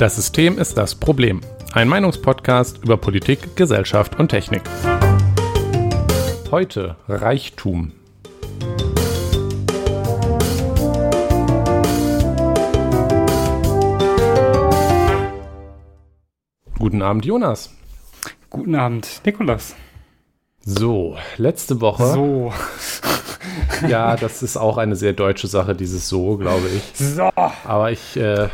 Das System ist das Problem. Ein Meinungspodcast über Politik, Gesellschaft und Technik. Heute Reichtum. Guten Abend, Jonas. Guten Abend, Nikolas. So, letzte Woche. So. Ja, das ist auch eine sehr deutsche Sache, dieses So, glaube ich. So. Aber ich äh,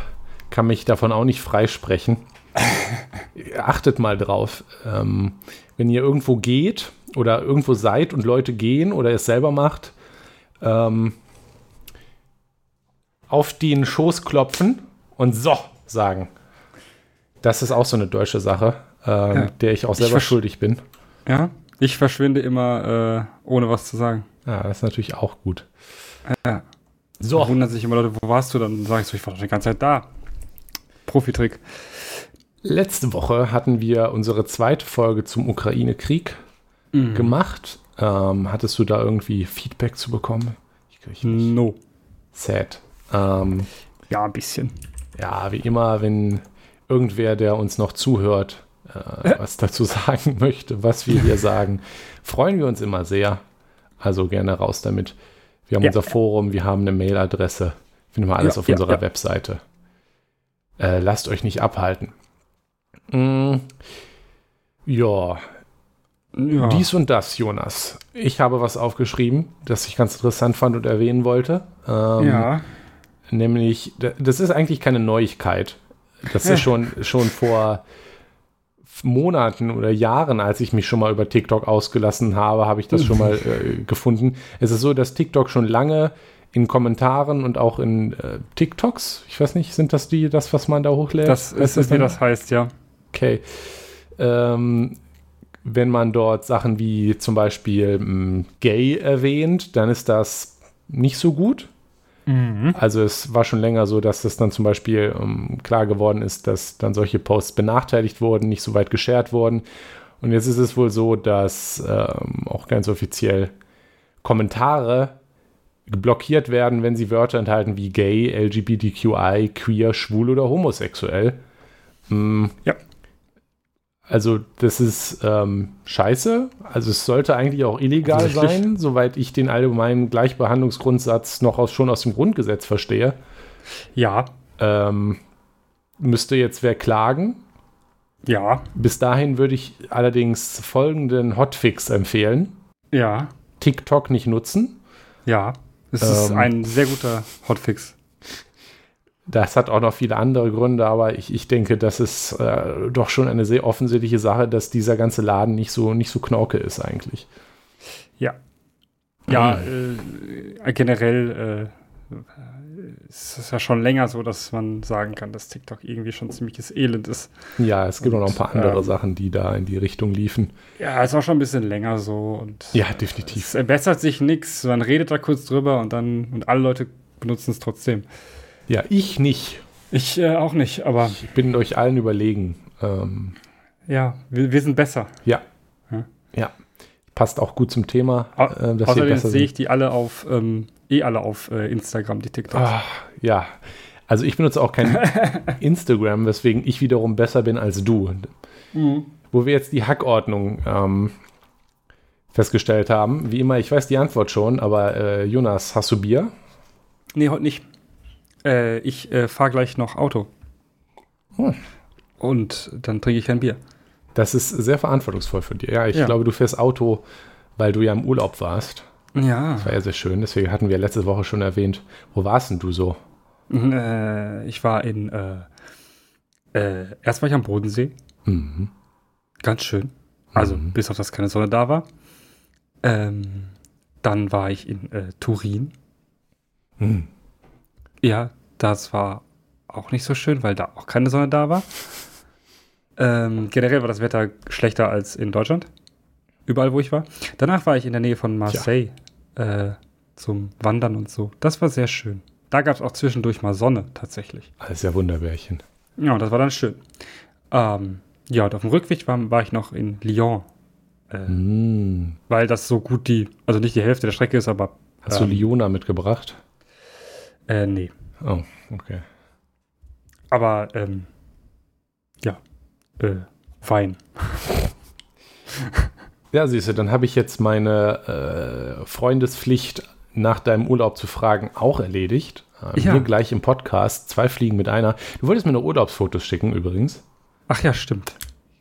kann mich davon auch nicht freisprechen. Achtet mal drauf. Ähm, wenn ihr irgendwo geht oder irgendwo seid und Leute gehen oder es selber macht, ähm, auf den Schoß klopfen und so sagen. Das ist auch so eine deutsche Sache, ähm, Ja. der ich auch Ich selber versch- schuldig bin. Ja, ich verschwinde immer äh, ohne was zu sagen. Ja, das ist natürlich auch gut. Ja. So, Da wundern sich immer Leute, wo warst du? Dann sage ich so, ich war doch die ganze Zeit da. Profitrick. letzte Woche hatten wir unsere zweite Folge zum Ukraine-Krieg Mhm. gemacht. Ähm, hattest du da irgendwie Feedback zu bekommen? Ich krieg nicht. No. Sad. Ähm, Ja, ein bisschen. ja, wie immer, wenn irgendwer, der uns noch zuhört, äh, was dazu sagen möchte, was wir hier sagen, freuen wir uns immer sehr. Also gerne raus damit. Wir haben Ja. unser Forum, wir haben eine Mailadresse. Finden wir alles Ja, auf ja, unserer. Webseite. Äh, lasst euch nicht abhalten. Mm, ja, Ja. dies und das, Jonas. Ich habe was aufgeschrieben, das ich ganz interessant fand und erwähnen wollte. Ähm, ja. Nämlich, das ist eigentlich keine Neuigkeit. Das ist schon, schon vor Monaten oder Jahren, als ich mich schon mal über TikTok ausgelassen habe, habe ich das schon mal äh, gefunden. Es ist so, dass TikTok schon lange in Kommentaren und auch in äh, TikToks, ich weiß nicht, sind das die, das, was man da hochlädt? Das ist, wie dann? das heißt, ja. Okay. Ähm, wenn man dort Sachen wie zum Beispiel mh, gay erwähnt, dann ist das nicht so gut. Mhm. Also es war schon länger so, dass es dann zum Beispiel ähm, klar geworden ist, dass dann solche Posts benachteiligt wurden, nicht so weit geshared wurden. Und jetzt ist es wohl so, dass ähm, auch ganz offiziell Kommentare blockiert werden, wenn sie Wörter enthalten wie gay, LGBTQI, queer, schwul oder homosexuell. Mm, Ja. Also das ist ähm, scheiße. Also es sollte eigentlich auch illegal Offensichtlich. sein, soweit ich den allgemeinen Gleichbehandlungsgrundsatz noch aus, schon aus dem Grundgesetz verstehe. Ja. Ähm, müsste jetzt wer klagen. Ja. Bis dahin würde ich allerdings folgenden Hotfix empfehlen. Ja. TikTok nicht nutzen. Ja. Es ist Ähm. ein sehr guter Hotfix. Das hat auch noch viele andere Gründe, aber ich, ich denke, das ist äh, doch schon eine sehr offensichtliche Sache, dass dieser ganze Laden nicht so, nicht so knorke ist eigentlich. Ja. Ja, äh, generell äh, ist es ja schon länger so, dass man sagen kann, dass TikTok irgendwie schon ziemliches Elend ist. Ja, es gibt auch noch ein paar andere ähm, Sachen, die da in die Richtung liefen. Ja, ist auch schon ein bisschen länger so und Ja, definitiv. es verbessert sich nichts. Man redet da kurz drüber und dann und alle Leute benutzen es trotzdem. Ja, ich nicht. Ich äh, auch nicht, aber Ich bin euch allen überlegen. Ähm, ja, wir, wir sind besser. ja. Ja. Ja. Passt auch gut zum Thema. Au äh, Außerdem sehe ich die alle auf, ähm, eh alle auf äh, Instagram, die TikToks. Ah, ja. Also ich benutze auch kein Instagram, weswegen ich wiederum besser bin als du. Mhm. Wo wir jetzt die Hackordnung ähm, festgestellt haben. Wie immer, ich weiß die Antwort schon, aber äh, Jonas, hast du Bier? Nee, heute nicht. Äh, ich äh, fahre gleich noch Auto. Hm. Und dann trinke ich kein Bier. Das ist sehr verantwortungsvoll für dich. Ja, ich Ja. glaube, du fährst Auto, weil du ja im Urlaub warst. Ja. Das war ja sehr schön. Deswegen hatten wir letzte Woche schon erwähnt. Wo warst denn du so? Äh, ich war in, äh, äh, erst war ich am Bodensee. Mhm. Ganz schön. Also, Mhm. bis auf das keine Sonne da war. Ähm, dann war ich in äh, Turin. Hm. Ja, das war auch nicht so schön, weil da auch keine Sonne da war. Ähm, generell war das Wetter schlechter als in Deutschland. Überall, wo ich war. Danach war ich in der Nähe von Marseille äh, zum Wandern und so. Das war sehr schön. Da gab es auch zwischendurch mal Sonne tatsächlich. Alles ja Wunderbärchen. Ja, das war dann schön. Ähm, ja, und auf dem Rückweg war, war ich noch in Lyon. Äh, Mm. Weil das so gut die, also nicht die Hälfte der Strecke ist, aber Hast du Ähm. Liona mitgebracht? äh, nee. Oh, okay. Aber ähm, Ja. Äh, Wein. Ja, siehst du, dann habe ich jetzt meine äh, Freundespflicht nach deinem Urlaub zu fragen auch erledigt. Äh, Ja. Hier gleich im Podcast. Zwei Fliegen mit einer. Du wolltest mir noch Urlaubsfotos schicken übrigens. Ach ja, stimmt.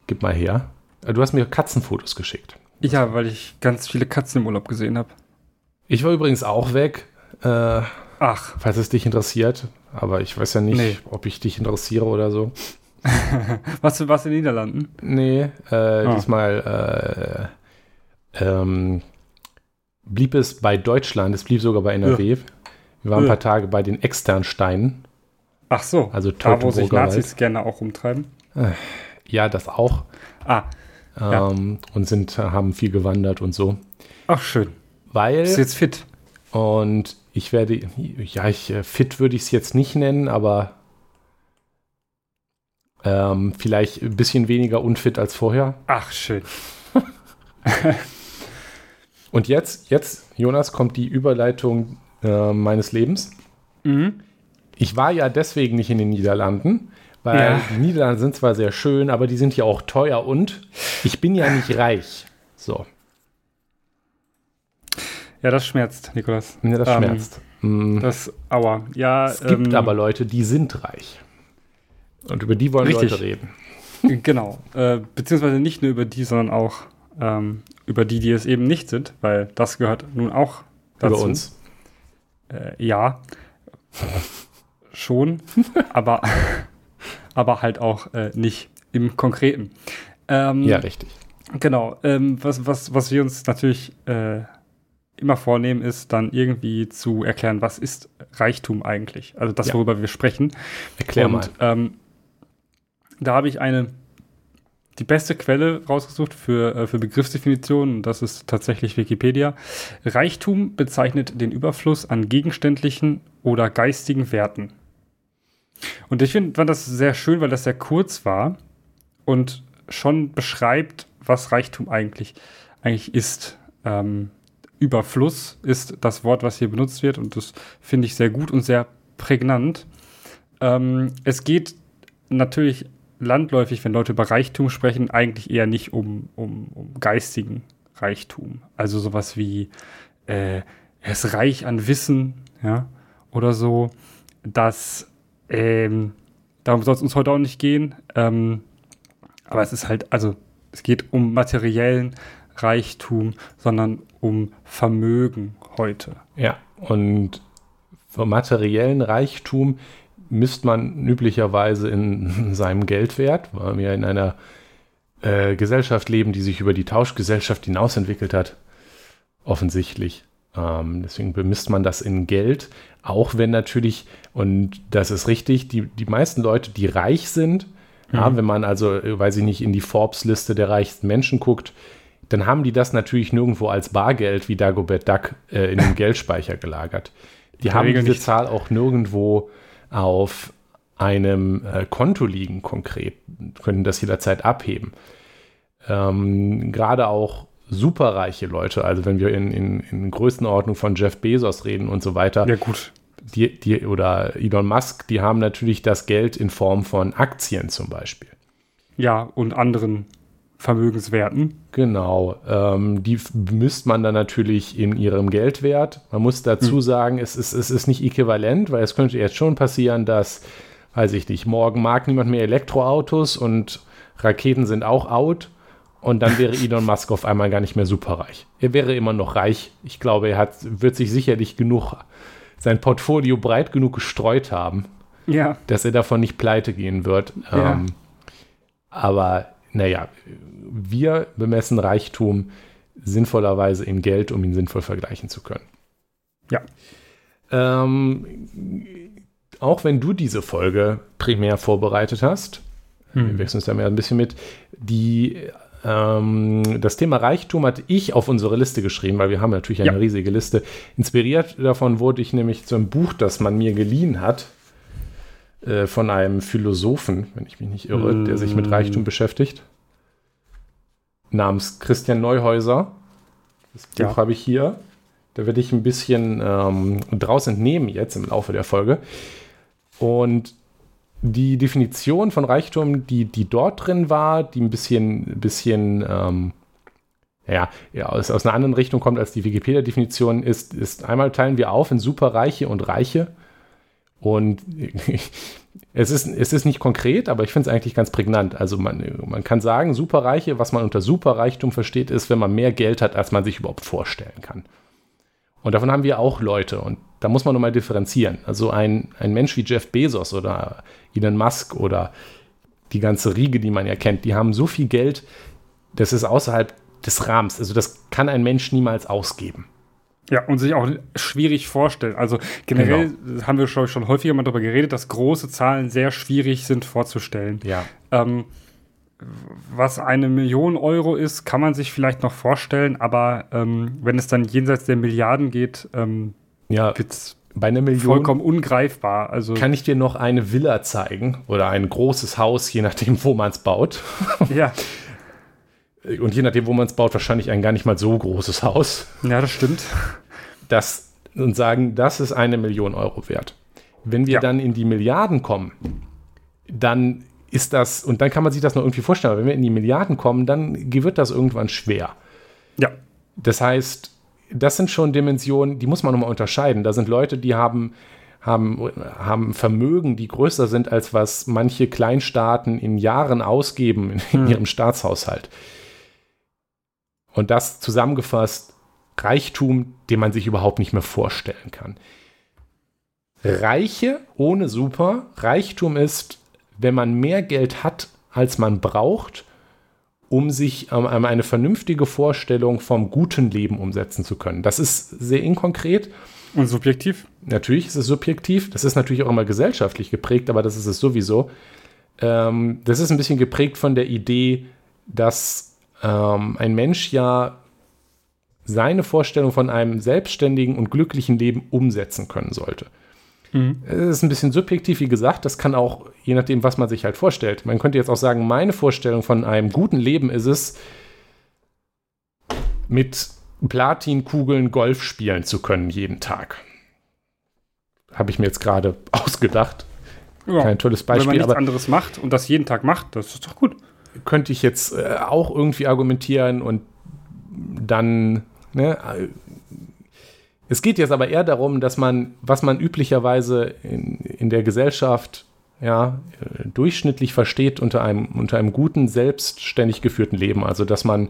Gib mal her. Äh, Du hast mir Katzenfotos geschickt. Ja, weil ich ganz viele Katzen im Urlaub gesehen habe. Ich war übrigens auch weg, äh, Ach, falls es dich interessiert. Aber ich weiß ja nicht, Nee. ob ich dich interessiere oder so. was du warst in den Niederlanden? Nee, äh, Ah. diesmal äh, ähm, blieb es bei Deutschland, es blieb sogar bei NRW. Wir waren ein Ja. paar Tage bei den Externsteinen. Ach so, Also da wo sich Nazis gerne auch rumtreiben. Ja, das auch. Ah, Ja. Ähm, Und sind, haben viel gewandert und so. ach schön. Weil, Bist jetzt fit? und ich werde, ja, ich, äh, fit würde ich es jetzt nicht nennen, aber ähm, vielleicht ein bisschen weniger unfit als vorher. Ach schön. Und jetzt, jetzt, Jonas, kommt die Überleitung äh, meines Lebens. Mhm. Ich war ja deswegen nicht in den Niederlanden, weil Ja. die Niederlande sind zwar sehr schön, aber die sind ja auch teuer und ich bin ja nicht reich. So, Ja, das schmerzt, Nikolas. ja, das Ähm, schmerzt. Mm, Das, aua. Ja, es gibt ähm, aber Leute, die sind reich. Und über die wollen Richtig. Leute reden. Genau. Äh, beziehungsweise nicht nur über die, sondern auch ähm, über die, die es eben nicht sind, weil das gehört nun auch dazu. Über uns. Äh, ja. Schon. aber, aber halt auch äh, nicht im Konkreten. Ähm, Ja, richtig. Genau. Ähm, was, was, was wir uns natürlich äh, immer vornehmen, ist dann irgendwie zu erklären, was ist Reichtum eigentlich? Also das, Ja. worüber wir sprechen. Erklär Und, mal. Ähm, da habe ich eine die beste Quelle rausgesucht für, äh, für Begriffsdefinitionen, und das ist tatsächlich Wikipedia. Reichtum bezeichnet den Überfluss an gegenständlichen oder geistigen Werten. Und ich find, fand das sehr schön, weil das sehr kurz war und schon beschreibt, was Reichtum eigentlich, eigentlich ist. Ähm, Überfluss ist das Wort, was hier benutzt wird, und das finde ich sehr gut und sehr prägnant. Ähm, es geht natürlich landläufig, wenn Leute über Reichtum sprechen, eigentlich eher nicht um, um, um geistigen Reichtum. Also sowas wie, äh, er ist reich an Wissen, ja, oder so. Das, ähm, darum soll es uns heute auch nicht gehen. Ähm, aber es ist halt, also es geht um materiellen Reichtum, sondern um Vermögen heute. Ja, und für materiellen Reichtum misst man üblicherweise in seinem Geldwert, weil wir in einer äh, Gesellschaft leben, die sich über die Tauschgesellschaft hinaus entwickelt hat. Offensichtlich. Ähm, deswegen bemisst man das in Geld, auch wenn natürlich, und das ist richtig, die, die meisten Leute, die reich sind, ja, wenn man also, äh, weiß ich nicht, in die Forbes-Liste der reichsten Menschen guckt, dann haben die das natürlich nirgendwo als Bargeld wie Dagobert Duck äh, in den Geldspeicher gelagert. Die haben diese nicht. Zahl auch nirgendwo auf einem äh, Konto liegen konkret, können das jederzeit abheben. Ähm, Gerade auch superreiche Leute, also wenn wir in, in, in Größenordnung von Jeff Bezos reden und so weiter, Ja, gut. die, die, oder Elon Musk, die haben natürlich das Geld in Form von Aktien zum Beispiel. Ja, und anderen Vermögenswerten. Genau, ähm, die misst man dann natürlich in ihrem Geldwert. Man muss dazu sagen, es ist, es ist nicht äquivalent, weil es könnte jetzt schon passieren, dass, weiß ich nicht, morgen mag niemand mehr Elektroautos und Raketen sind auch out und dann wäre Elon Musk auf einmal gar nicht mehr superreich. Er wäre immer noch reich. Ich glaube, er hat, wird sich sicherlich genug, sein Portfolio breit genug gestreut haben, Ja. dass er davon nicht pleite gehen wird. Ja. Ähm, aber naja, wir bemessen Reichtum sinnvollerweise in Geld, um ihn sinnvoll vergleichen zu können. Ja. Ähm, auch wenn du diese Folge primär vorbereitet hast, wir wechseln uns da mehr ein bisschen mit, die, ähm, das Thema Reichtum hatte ich auf unsere Liste geschrieben, weil wir haben natürlich eine Ja. riesige Liste. Inspiriert davon wurde ich nämlich zu einem Buch, das man mir geliehen hat, äh, von einem Philosophen, wenn ich mich nicht irre, der sich mit Mm. Reichtum beschäftigt, namens Christian Neuhäuser. Das Buch Ja. habe ich hier. Da werde ich ein bisschen ähm, draus entnehmen jetzt im Laufe der Folge. Und die Definition von Reichtum, die, die dort drin war, die ein bisschen, bisschen ähm, ja, ja aus, aus einer anderen Richtung kommt als die Wikipedia-Definition, ist, ist einmal teilen wir auf in Superreiche und Reiche. Und es ist, es ist nicht konkret, aber ich finde es eigentlich ganz prägnant. Also man, man kann sagen, Superreiche, was man unter Superreichtum versteht, ist, wenn man mehr Geld hat, als man sich überhaupt vorstellen kann. Und davon haben wir auch Leute. Und da muss man nochmal differenzieren. Also ein, ein Mensch wie Jeff Bezos oder Elon Musk oder die ganze Riege, die man ja kennt, die haben so viel Geld, das ist außerhalb des Rahmens. Also das kann ein Mensch niemals ausgeben. Ja, und sich auch schwierig vorstellen. Also generell genau. haben wir schon, schon häufiger mal darüber geredet, dass große Zahlen sehr schwierig sind vorzustellen. Ja. Ähm, was eine Million Euro ist, kann man sich vielleicht noch vorstellen, aber ähm, wenn es dann jenseits der Milliarden geht, ähm, ja, wird es bei einer Million vollkommen ungreifbar. Also kann ich dir noch eine Villa zeigen oder ein großes Haus, je nachdem, wo man es baut. Ja. Und je nachdem, wo man es baut, wahrscheinlich ein gar nicht mal so großes Haus. Ja, das stimmt. Das, und sagen, das ist eine Million Euro wert. Wenn wir ja. dann in die Milliarden kommen, dann ist das, und dann kann man sich das noch irgendwie vorstellen, aber wenn wir in die Milliarden kommen, dann wird das irgendwann schwer. Ja. Das heißt, das sind schon Dimensionen, die muss man nochmal unterscheiden. Da sind Leute, die haben, haben, haben Vermögen, die größer sind, als was manche Kleinstaaten in Jahren ausgeben in, hm. ihrem Staatshaushalt. Und das zusammengefasst Reichtum, den man sich überhaupt nicht mehr vorstellen kann. Reiche ohne Super. Reichtum ist, wenn man mehr Geld hat, als man braucht, um sich ähm, eine vernünftige Vorstellung vom guten Leben umsetzen zu können. Das ist sehr inkonkret. Und subjektiv? Natürlich ist es subjektiv. Das ist natürlich auch immer gesellschaftlich geprägt, aber das ist es sowieso. Ähm, das ist ein bisschen geprägt von der Idee, dass ähm, ein Mensch ja seine Vorstellung von einem selbstständigen und glücklichen Leben umsetzen können sollte. Mhm. Es ist ein bisschen subjektiv, wie gesagt, das kann auch, je nachdem, was man sich halt vorstellt. Man könnte jetzt auch sagen, meine Vorstellung von einem guten Leben ist es, mit Platinkugeln Golf spielen zu können jeden Tag. Habe ich mir jetzt gerade ausgedacht. Ja, Kein tolles Beispiel. Wenn man nichts anderes macht und das jeden Tag macht, das ist doch gut könnte ich jetzt äh, auch irgendwie argumentieren und dann, ne, es geht jetzt aber eher darum, dass man, was man üblicherweise in, in der Gesellschaft ja, durchschnittlich versteht unter einem, unter einem guten, selbstständig geführten Leben. Also, dass man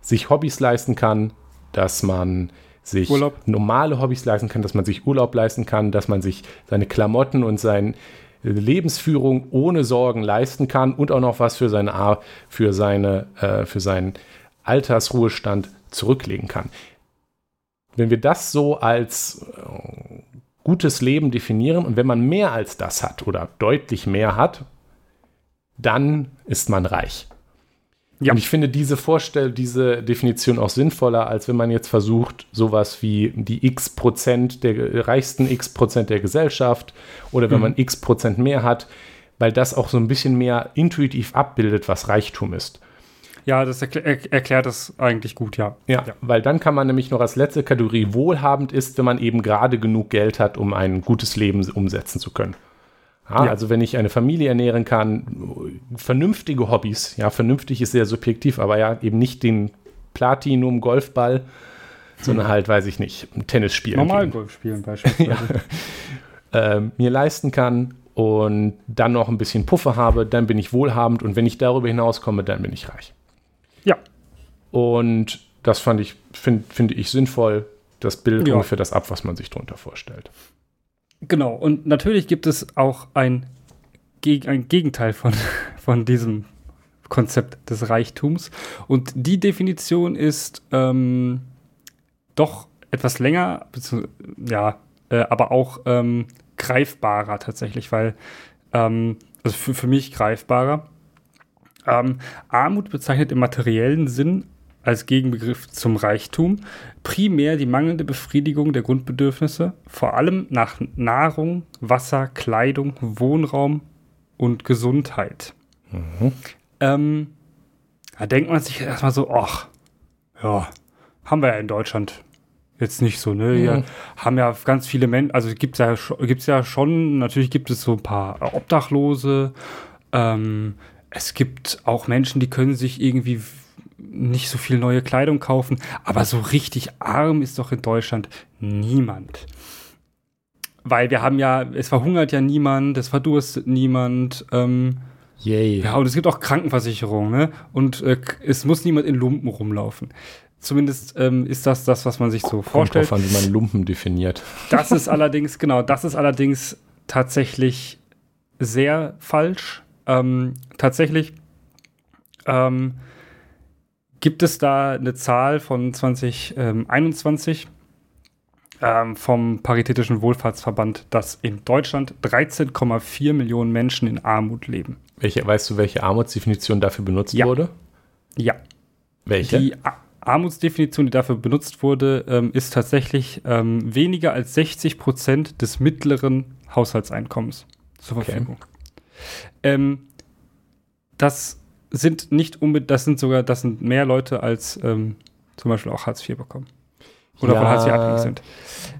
sich Hobbys leisten kann, dass man sich Urlaub. normale Hobbys leisten kann, dass man sich Urlaub leisten kann, dass man sich seine Klamotten und sein, Lebensführung ohne Sorgen leisten kann und auch noch was für, seine, für, seine, äh, für seinen Altersruhestand zurücklegen kann. Wenn wir das so als äh, gutes Leben definieren und wenn man mehr als das hat oder deutlich mehr hat, dann ist man reich. Ja. Und ich finde diese Vorstell diese Definition auch sinnvoller, als wenn man jetzt versucht, sowas wie die x Prozent der reichsten x Prozent der Gesellschaft oder wenn mhm. man x Prozent mehr hat, weil das auch so ein bisschen mehr intuitiv abbildet, was Reichtum ist. Ja, das erkl erklärt das eigentlich gut, ja. ja. ja. weil dann kann man nämlich noch als letzte Kategorie wohlhabend ist, wenn man eben gerade genug Geld hat, um ein gutes Leben umsetzen zu können. Ja, ja. Also wenn ich eine Familie ernähren kann, vernünftige Hobbys, ja, vernünftig ist sehr subjektiv, aber ja, eben nicht den Platinum-Golfball, sondern halt, weiß ich nicht, Tennis spielen. Normal Golf spielen beispielsweise. ja. äh, mir leisten kann und dann noch ein bisschen Puffer habe, dann bin ich wohlhabend und wenn ich darüber hinauskomme, dann bin ich reich. Ja. Und das fand ich, finde find ich sinnvoll. Das bildet ja. ungefähr das ab, was man sich darunter vorstellt. Genau, und natürlich gibt es auch ein, ein Gegenteil von, von diesem Konzept des Reichtums. Und die Definition ist ähm, doch etwas länger, ja, äh, aber auch ähm, greifbarer tatsächlich, weil, ähm, also für, für mich greifbarer. Ähm, Armut bezeichnet im materiellen Sinn als Gegenbegriff zum Reichtum primär die mangelnde Befriedigung der Grundbedürfnisse, vor allem nach Nahrung, Wasser, Kleidung, Wohnraum und Gesundheit. Mhm. Ähm, da denkt man sich erstmal so, ach, ja, haben wir ja in Deutschland jetzt nicht so, ne? Wir Mhm. haben ja ganz viele Menschen, also gibt's ja, scho- gibt's ja schon, natürlich gibt es so ein paar Obdachlose. Ähm, es gibt auch Menschen, die können sich irgendwie nicht so viel neue Kleidung kaufen, aber so richtig arm ist doch in Deutschland niemand. Weil wir haben ja, es verhungert ja niemand, es verdurstet niemand. Ähm, Yay. ja, und es gibt auch Krankenversicherung, ne? Und äh, es muss niemand in Lumpen rumlaufen. Zumindest ähm, ist das das, was man sich so Kommt vorstellt. drauf an, wie man Lumpen definiert. Das ist allerdings, genau, das ist allerdings tatsächlich sehr falsch. Ähm, tatsächlich ähm, gibt es da eine Zahl von 2021 ähm, vom Paritätischen Wohlfahrtsverband, dass in Deutschland 13,4 Millionen Menschen in Armut leben. Welche, weißt du, welche Armutsdefinition dafür benutzt Ja. wurde? Ja, Welche? Die A- Armutsdefinition, die dafür benutzt wurde, ähm, ist tatsächlich ähm, weniger als 60 Prozent des mittleren Haushaltseinkommens zur Okay. Verfügung. Ähm, das sind nicht unbedingt, das sind sogar, das sind mehr Leute als ähm, zum Beispiel auch Hartz IV bekommen. Oder von Ja, Hartz IV abhängig sind.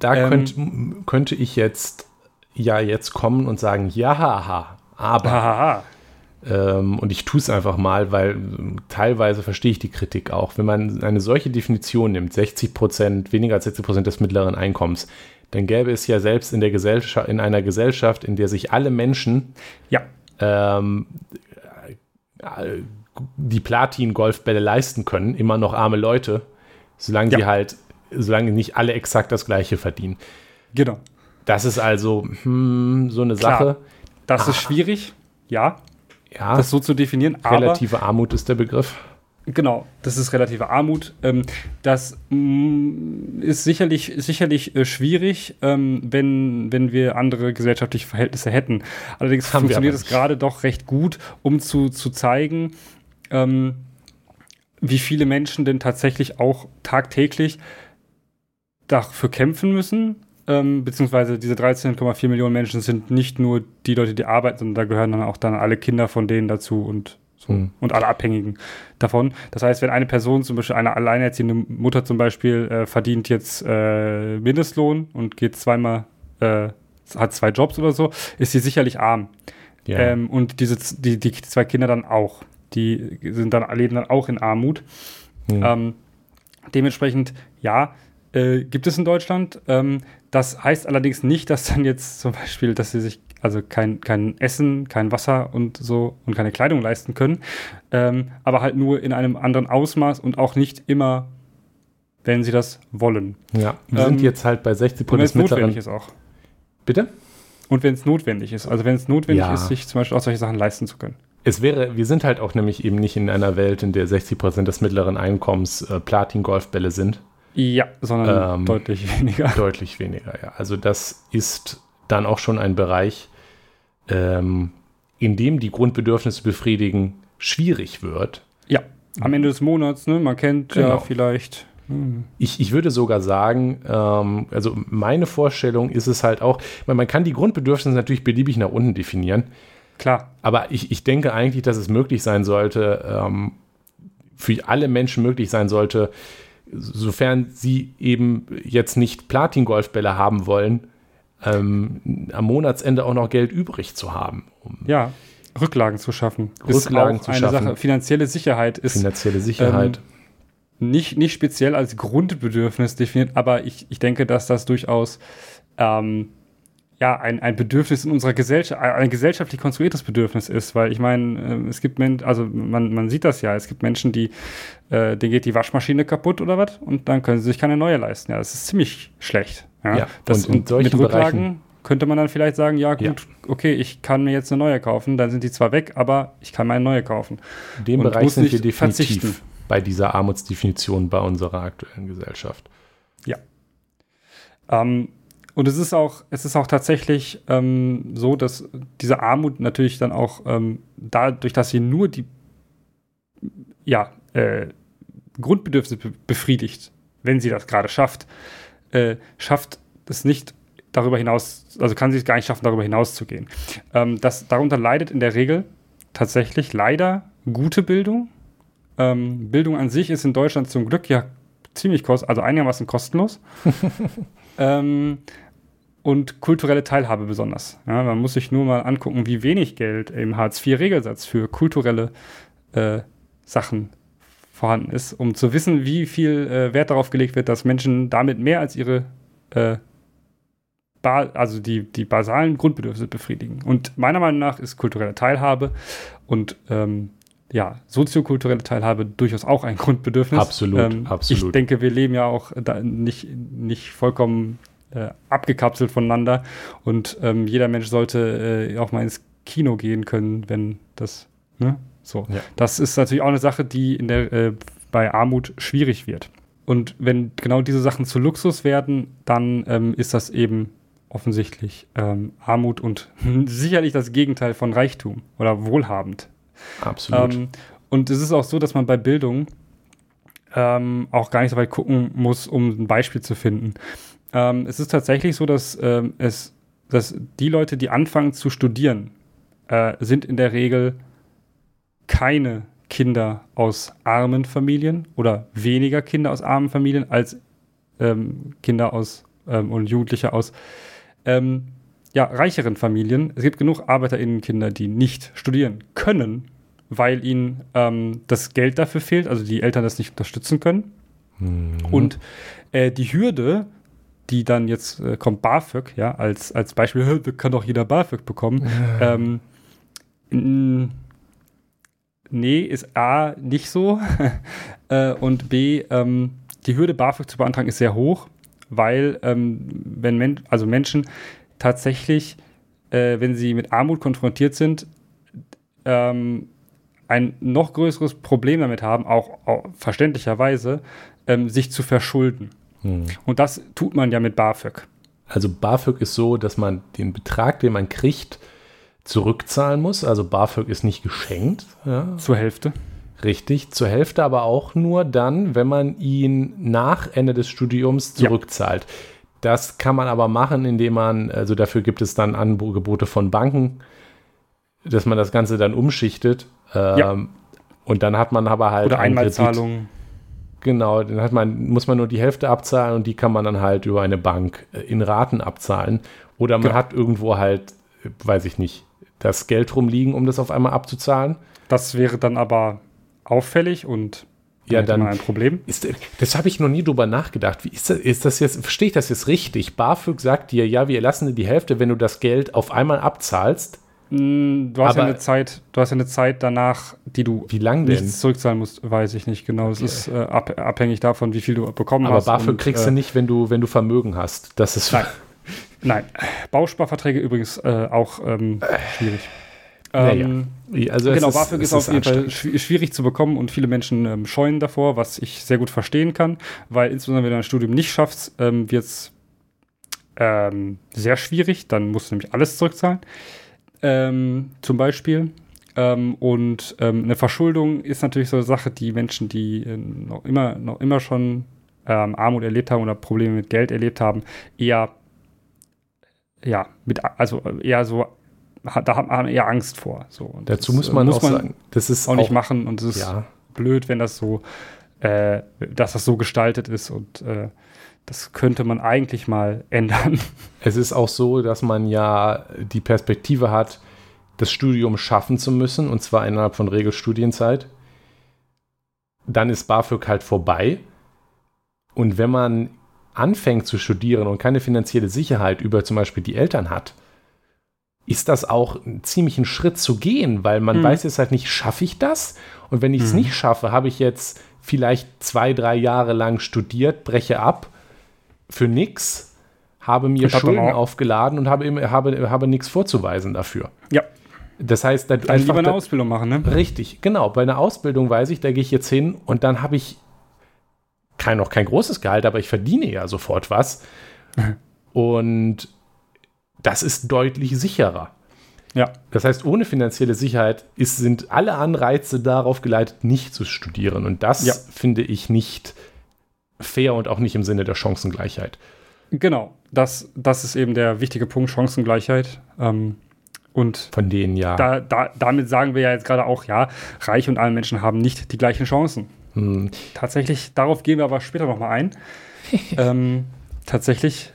Da Ähm, könnt, könnte ich jetzt ja jetzt kommen und sagen, ja, haha, aber. Hahaha. Ähm, und ich tue es einfach mal, weil teilweise verstehe ich die Kritik auch. Wenn man eine solche Definition nimmt, 60 Prozent, weniger als 60 Prozent des mittleren Einkommens, dann gäbe es ja selbst in, der Gesellschaft, in einer Gesellschaft, in der sich alle Menschen Ja, ähm, äh, die Platin-Golfbälle leisten können, immer noch arme Leute, solange Ja. die halt, solange nicht alle exakt das Gleiche verdienen. genau. Das ist also hm, so eine Klar. Sache. Das ist schwierig, ja, Ja, das so zu definieren, relative Armut ist der Begriff. Genau, das ist relative Armut. Ähm, das mm, ist sicherlich, sicherlich äh, schwierig, ähm, wenn, wenn wir andere gesellschaftliche Verhältnisse hätten. Allerdings Haben funktioniert es gerade doch recht gut, um zu, zu zeigen, ähm, wie viele Menschen denn tatsächlich auch tagtäglich dafür kämpfen müssen. Beziehungsweise diese 13,4 Millionen Menschen sind nicht nur die Leute, die arbeiten, sondern da gehören dann auch dann alle Kinder von denen dazu und so. Hm. Und alle Abhängigen davon. Das heißt, wenn eine Person, zum Beispiel eine alleinerziehende Mutter zum Beispiel, äh, verdient jetzt äh, Mindestlohn und geht zweimal, äh, hat zwei Jobs oder so, ist sie sicherlich arm. Ja. Ähm, und diese, die, die zwei Kinder dann auch. Die sind dann, leben dann auch in Armut. Hm. Ähm, dementsprechend, ja, äh, gibt es in Deutschland. Ähm, das heißt allerdings nicht, dass dann jetzt zum Beispiel, dass sie sich also kein, kein Essen, kein Wasser und so und keine Kleidung leisten können, ähm, aber halt nur in einem anderen Ausmaß und auch nicht immer, wenn sie das wollen. ja. Wir ähm, sind jetzt halt bei 60 Und wenn Prozent es des mittleren. notwendig ist auch. Bitte? Und wenn es notwendig ist. Also wenn es notwendig Ja. ist, sich zum Beispiel auch solche Sachen leisten zu können. Es wäre, wir sind halt auch nämlich eben nicht in einer Welt, in der 60 Prozent des mittleren Einkommens äh, Platin-Golfbälle sind. Ja, sondern Ähm, deutlich weniger. Deutlich weniger, ja. Also das ist dann auch schon ein Bereich, ähm, in dem die Grundbedürfnisse befriedigen schwierig wird. Ja, am Ende des Monats, ne? Man kennt ja Genau. vielleicht. Hm. Ich, ich würde sogar sagen, ähm, also meine Vorstellung ist es halt auch, weil man kann die Grundbedürfnisse natürlich beliebig nach unten definieren, Klar, aber ich, ich denke eigentlich, dass es möglich sein sollte, ähm, für alle Menschen möglich sein sollte, sofern sie eben jetzt nicht Platin-Golfbälle haben wollen, ähm, am Monatsende auch noch Geld übrig zu haben, um ja. Rücklagen zu schaffen. Rücklagen zu schaffen. Sache. Finanzielle Sicherheit ist finanzielle Sicherheit. nicht, nicht speziell als Grundbedürfnis definiert, aber ich, ich denke, dass das durchaus ähm, ja, ein, ein Bedürfnis in unserer Gesellschaft, ein gesellschaftlich konstruiertes Bedürfnis ist, weil ich meine, ähm, es gibt Menschen, also man, man sieht das ja, es gibt Menschen, die, äh, denen geht die Waschmaschine kaputt oder was und dann können sie sich keine neue leisten. Ja, das ist ziemlich schlecht. Ja, Ja, das, und in solchen mit Rücklagen Bereichen- könnte man dann vielleicht sagen, ja gut, Ja. okay, ich kann mir jetzt eine neue kaufen, dann sind die zwar weg, aber ich kann mir eine neue kaufen. In dem und Bereich sind wir definitiv verzichten. bei dieser Armutsdefinition bei unserer aktuellen Gesellschaft. Ähm, und es ist auch, es ist auch tatsächlich ähm, so, dass diese Armut natürlich dann auch ähm, dadurch, dass sie nur die ja, äh, Grundbedürfnisse be befriedigt, wenn sie das gerade schafft, äh, schafft es nicht darüber hinaus, also kann sie es gar nicht schaffen, darüber hinaus zu gehen. Ähm, das, darunter leidet in der Regel tatsächlich leider gute Bildung. Ähm, Bildung an sich ist in Deutschland zum Glück ja ziemlich kostenlos, also einigermaßen kostenlos. ähm, und kulturelle Teilhabe besonders. Ja, man muss sich nur mal angucken, wie wenig Geld im Hartz-IV-Regelsatz für kulturelle äh, Sachen vorhanden ist, um zu wissen, wie viel äh, Wert darauf gelegt wird, dass Menschen damit mehr als ihre äh, also die, die basalen Grundbedürfnisse befriedigen. Und meiner Meinung nach ist kulturelle Teilhabe und ähm, ja, soziokulturelle Teilhabe durchaus auch ein Grundbedürfnis. Absolut, ähm, absolut. Ich denke, wir leben ja auch nicht, nicht vollkommen äh, abgekapselt voneinander und ähm, jeder Mensch sollte äh, auch mal ins Kino gehen können, wenn das, ne? So. Ja. Das ist natürlich auch eine Sache, die in der, äh, bei Armut schwierig wird. Und wenn genau diese Sachen zu Luxus werden, dann ähm, ist das eben offensichtlich ähm, Armut und sicherlich das Gegenteil von Reichtum oder wohlhabend. Absolut. Ähm, und es ist auch so, dass man bei Bildung ähm, auch gar nicht so weit gucken muss, um ein Beispiel zu finden. Ähm, es ist tatsächlich so, dass ähm, es, dass die Leute, die anfangen zu studieren, äh, sind in der Regel keine Kinder aus armen Familien oder weniger Kinder aus armen Familien als ähm, Kinder aus ähm, und Jugendliche aus ähm, ja, reicheren Familien. Es gibt genug ArbeiterInnenkinder, die nicht studieren können, weil ihnen ähm, das Geld dafür fehlt, also die Eltern das nicht unterstützen können. Mhm. Und äh, die Hürde, die dann jetzt äh, kommt, BAföG, ja, als, als Beispiel, kann doch jeder BAföG bekommen. Ja. Ähm, nee, ist A nicht so. äh, und B, ähm, die Hürde BAföG zu beantragen ist sehr hoch weil ähm, wenn Men also Menschen tatsächlich, äh, wenn sie mit Armut konfrontiert sind, ähm, ein noch größeres Problem damit haben, auch, auch verständlicherweise, ähm, sich zu verschulden. Hm. Und das tut man ja mit BAföG. Also BAföG ist so, dass man den Betrag, den man kriegt, zurückzahlen muss. Also BAföG ist nicht geschenkt. Ja. Zur Hälfte. Richtig, zur Hälfte aber auch nur dann, wenn man ihn nach Ende des Studiums zurückzahlt. Ja. Das kann man aber machen, indem man, also dafür gibt es dann Angebote von Banken, dass man das Ganze dann umschichtet. Ähm, ja. Und dann hat man aber halt. Oder Einmalzahlungen. Genau, dann hat man, muss man nur die Hälfte abzahlen und die kann man dann halt über eine Bank äh, in Raten abzahlen. Oder man genau. hat irgendwo halt, weiß ich nicht, das Geld rumliegen, um das auf einmal abzuzahlen. Das wäre dann aber auffällig und ja, dann ein Problem. Ist, das habe ich noch nie drüber nachgedacht. Wie ist das, ist das jetzt, verstehe ich das jetzt richtig? BAföG sagt dir, ja, wir lassen dir die Hälfte, wenn du das Geld auf einmal abzahlst. Mm, du hast Aber, ja eine Zeit, du hast ja eine Zeit danach, die du wie lang denn? zurückzahlen musst, weiß ich nicht genau. Das okay. ist äh, ab, abhängig davon, wie viel du bekommen Aber hast. Aber BAföG und, kriegst äh, du nicht, wenn du, wenn du Vermögen hast. Das ist nein. nein. Bausparverträge übrigens äh, auch ähm, schwierig. Ähm, naja. also genau, ist, BAföG ist auf jeden Fall schwierig zu bekommen und viele Menschen ähm, scheuen davor, was ich sehr gut verstehen kann, weil insbesondere wenn du ein Studium nicht schaffst, ähm, wird es ähm, sehr schwierig. Dann musst du nämlich alles zurückzahlen. Ähm, zum Beispiel. Ähm, und eine Verschuldung ist natürlich so eine Sache, die Menschen, die äh, noch immer, noch immer schon Armut erlebt haben oder Probleme mit Geld erlebt haben, eher ja, mit, also eher so da hat man eher Angst vor. So. Dazu das, muss man muss auch man sagen, das ist auch nicht machen und es ist ja. blöd, wenn das so, äh, dass das so gestaltet ist und äh, das könnte man eigentlich mal ändern. Es ist auch so, dass man ja die Perspektive hat, das Studium schaffen zu müssen und zwar innerhalb von Regelstudienzeit. Dann ist BAföG halt vorbei. Und wenn man anfängt zu studieren und keine finanzielle Sicherheit über zum Beispiel die Eltern hat, ist das auch ziemlich ein Schritt zu gehen, weil man mhm. weiß jetzt halt nicht, schaffe ich das? Und wenn ich es mhm. nicht schaffe, habe ich jetzt vielleicht zwei, drei Jahre lang studiert, breche ab für nichts, habe mir Schulden aufgeladen und habe, habe, habe nichts vorzuweisen dafür. Ja. Das heißt, da dann lieber eine Ausbildung machen, ne? Richtig, genau. Bei einer Ausbildung weiß ich, da gehe ich jetzt hin und dann habe ich kein, noch kein großes Gehalt, aber ich verdiene ja sofort was. und das ist deutlich sicherer. Ja. Das heißt, ohne finanzielle Sicherheit ist, sind alle Anreize darauf geleitet, nicht zu studieren. Und das ja. finde ich nicht fair und auch nicht im Sinne der Chancengleichheit. Genau, das, das ist eben der wichtige Punkt, Chancengleichheit. Ähm, und von denen ja. Da, da, damit sagen wir ja jetzt gerade auch, ja, Reiche und alle Menschen haben nicht die gleichen Chancen. Hm. Tatsächlich, darauf gehen wir aber später nochmal ein. ähm, tatsächlich,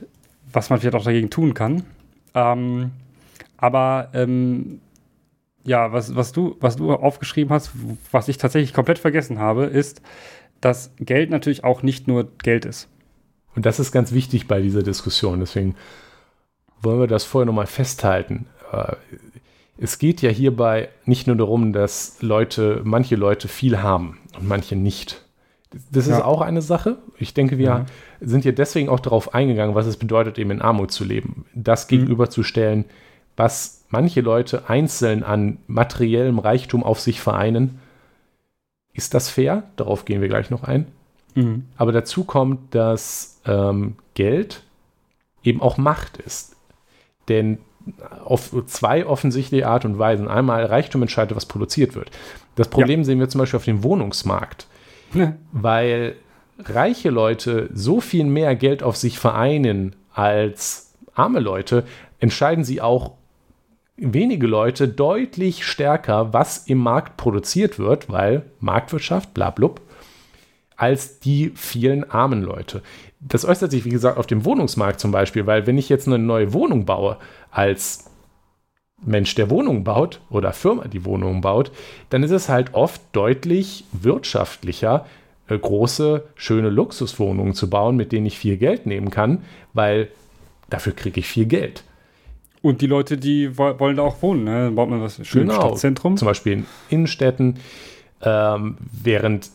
was man vielleicht auch dagegen tun kann. Ähm, aber ähm, ja, was, was, du, was du aufgeschrieben hast, was ich tatsächlich komplett vergessen habe, ist, dass Geld natürlich auch nicht nur Geld ist. Und das ist ganz wichtig bei dieser Diskussion. Deswegen wollen wir das vorher nochmal festhalten. Äh, es geht ja hierbei nicht nur darum, dass Leute, manche Leute viel haben und manche nicht. Das ist ja. auch eine Sache. Ich denke, wir mhm. sind ja deswegen auch darauf eingegangen, was es bedeutet, eben in Armut zu leben. Das mhm. gegenüberzustellen, was manche Leute einzeln an materiellem Reichtum auf sich vereinen. Ist das fair? Darauf gehen wir gleich noch ein. Mhm. Aber dazu kommt, dass ähm, Geld eben auch Macht ist. Denn auf zwei offensichtliche Art und Weisen. Einmal Reichtum entscheidet, was produziert wird. Das Problem ja. sehen wir zum Beispiel auf dem Wohnungsmarkt. Ja. Weil reiche Leute so viel mehr Geld auf sich vereinen als arme Leute, entscheiden sie auch wenige Leute deutlich stärker, was im Markt produziert wird, weil Marktwirtschaft, bla blub, als die vielen armen Leute. Das äußert sich, wie gesagt, auf dem Wohnungsmarkt zum Beispiel, weil wenn ich jetzt eine neue Wohnung baue, als Mensch, der Wohnungen baut oder Firma, die Wohnungen baut, dann ist es halt oft deutlich wirtschaftlicher, äh, große, schöne Luxuswohnungen zu bauen, mit denen ich viel Geld nehmen kann, weil dafür kriege ich viel Geld. Und die Leute, die wollen da auch wohnen, ne? Dann baut man was schönes genau. Stadtzentrum. Zum Beispiel in Innenstädten, ähm, während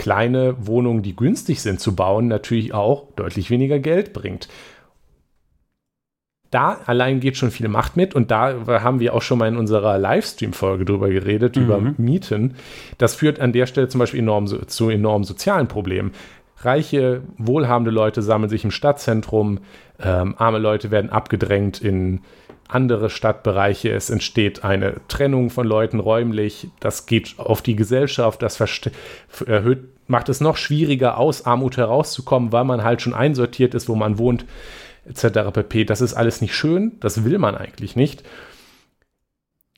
kleine Wohnungen, die günstig sind zu bauen, natürlich auch deutlich weniger Geld bringt da allein geht schon viel Macht mit und da haben wir auch schon mal in unserer Livestream-Folge drüber geredet, mhm. über Mieten. Das führt an der Stelle zum Beispiel enorm zu enormen sozialen Problemen. Reiche, wohlhabende Leute sammeln sich im Stadtzentrum, ähm, arme Leute werden abgedrängt in andere Stadtbereiche. Es entsteht eine Trennung von Leuten räumlich. Das geht auf die Gesellschaft, das erhöht, macht es noch schwieriger, aus Armut herauszukommen, weil man halt schon einsortiert ist, wo man wohnt etc. pp. Das ist alles nicht schön, das will man eigentlich nicht.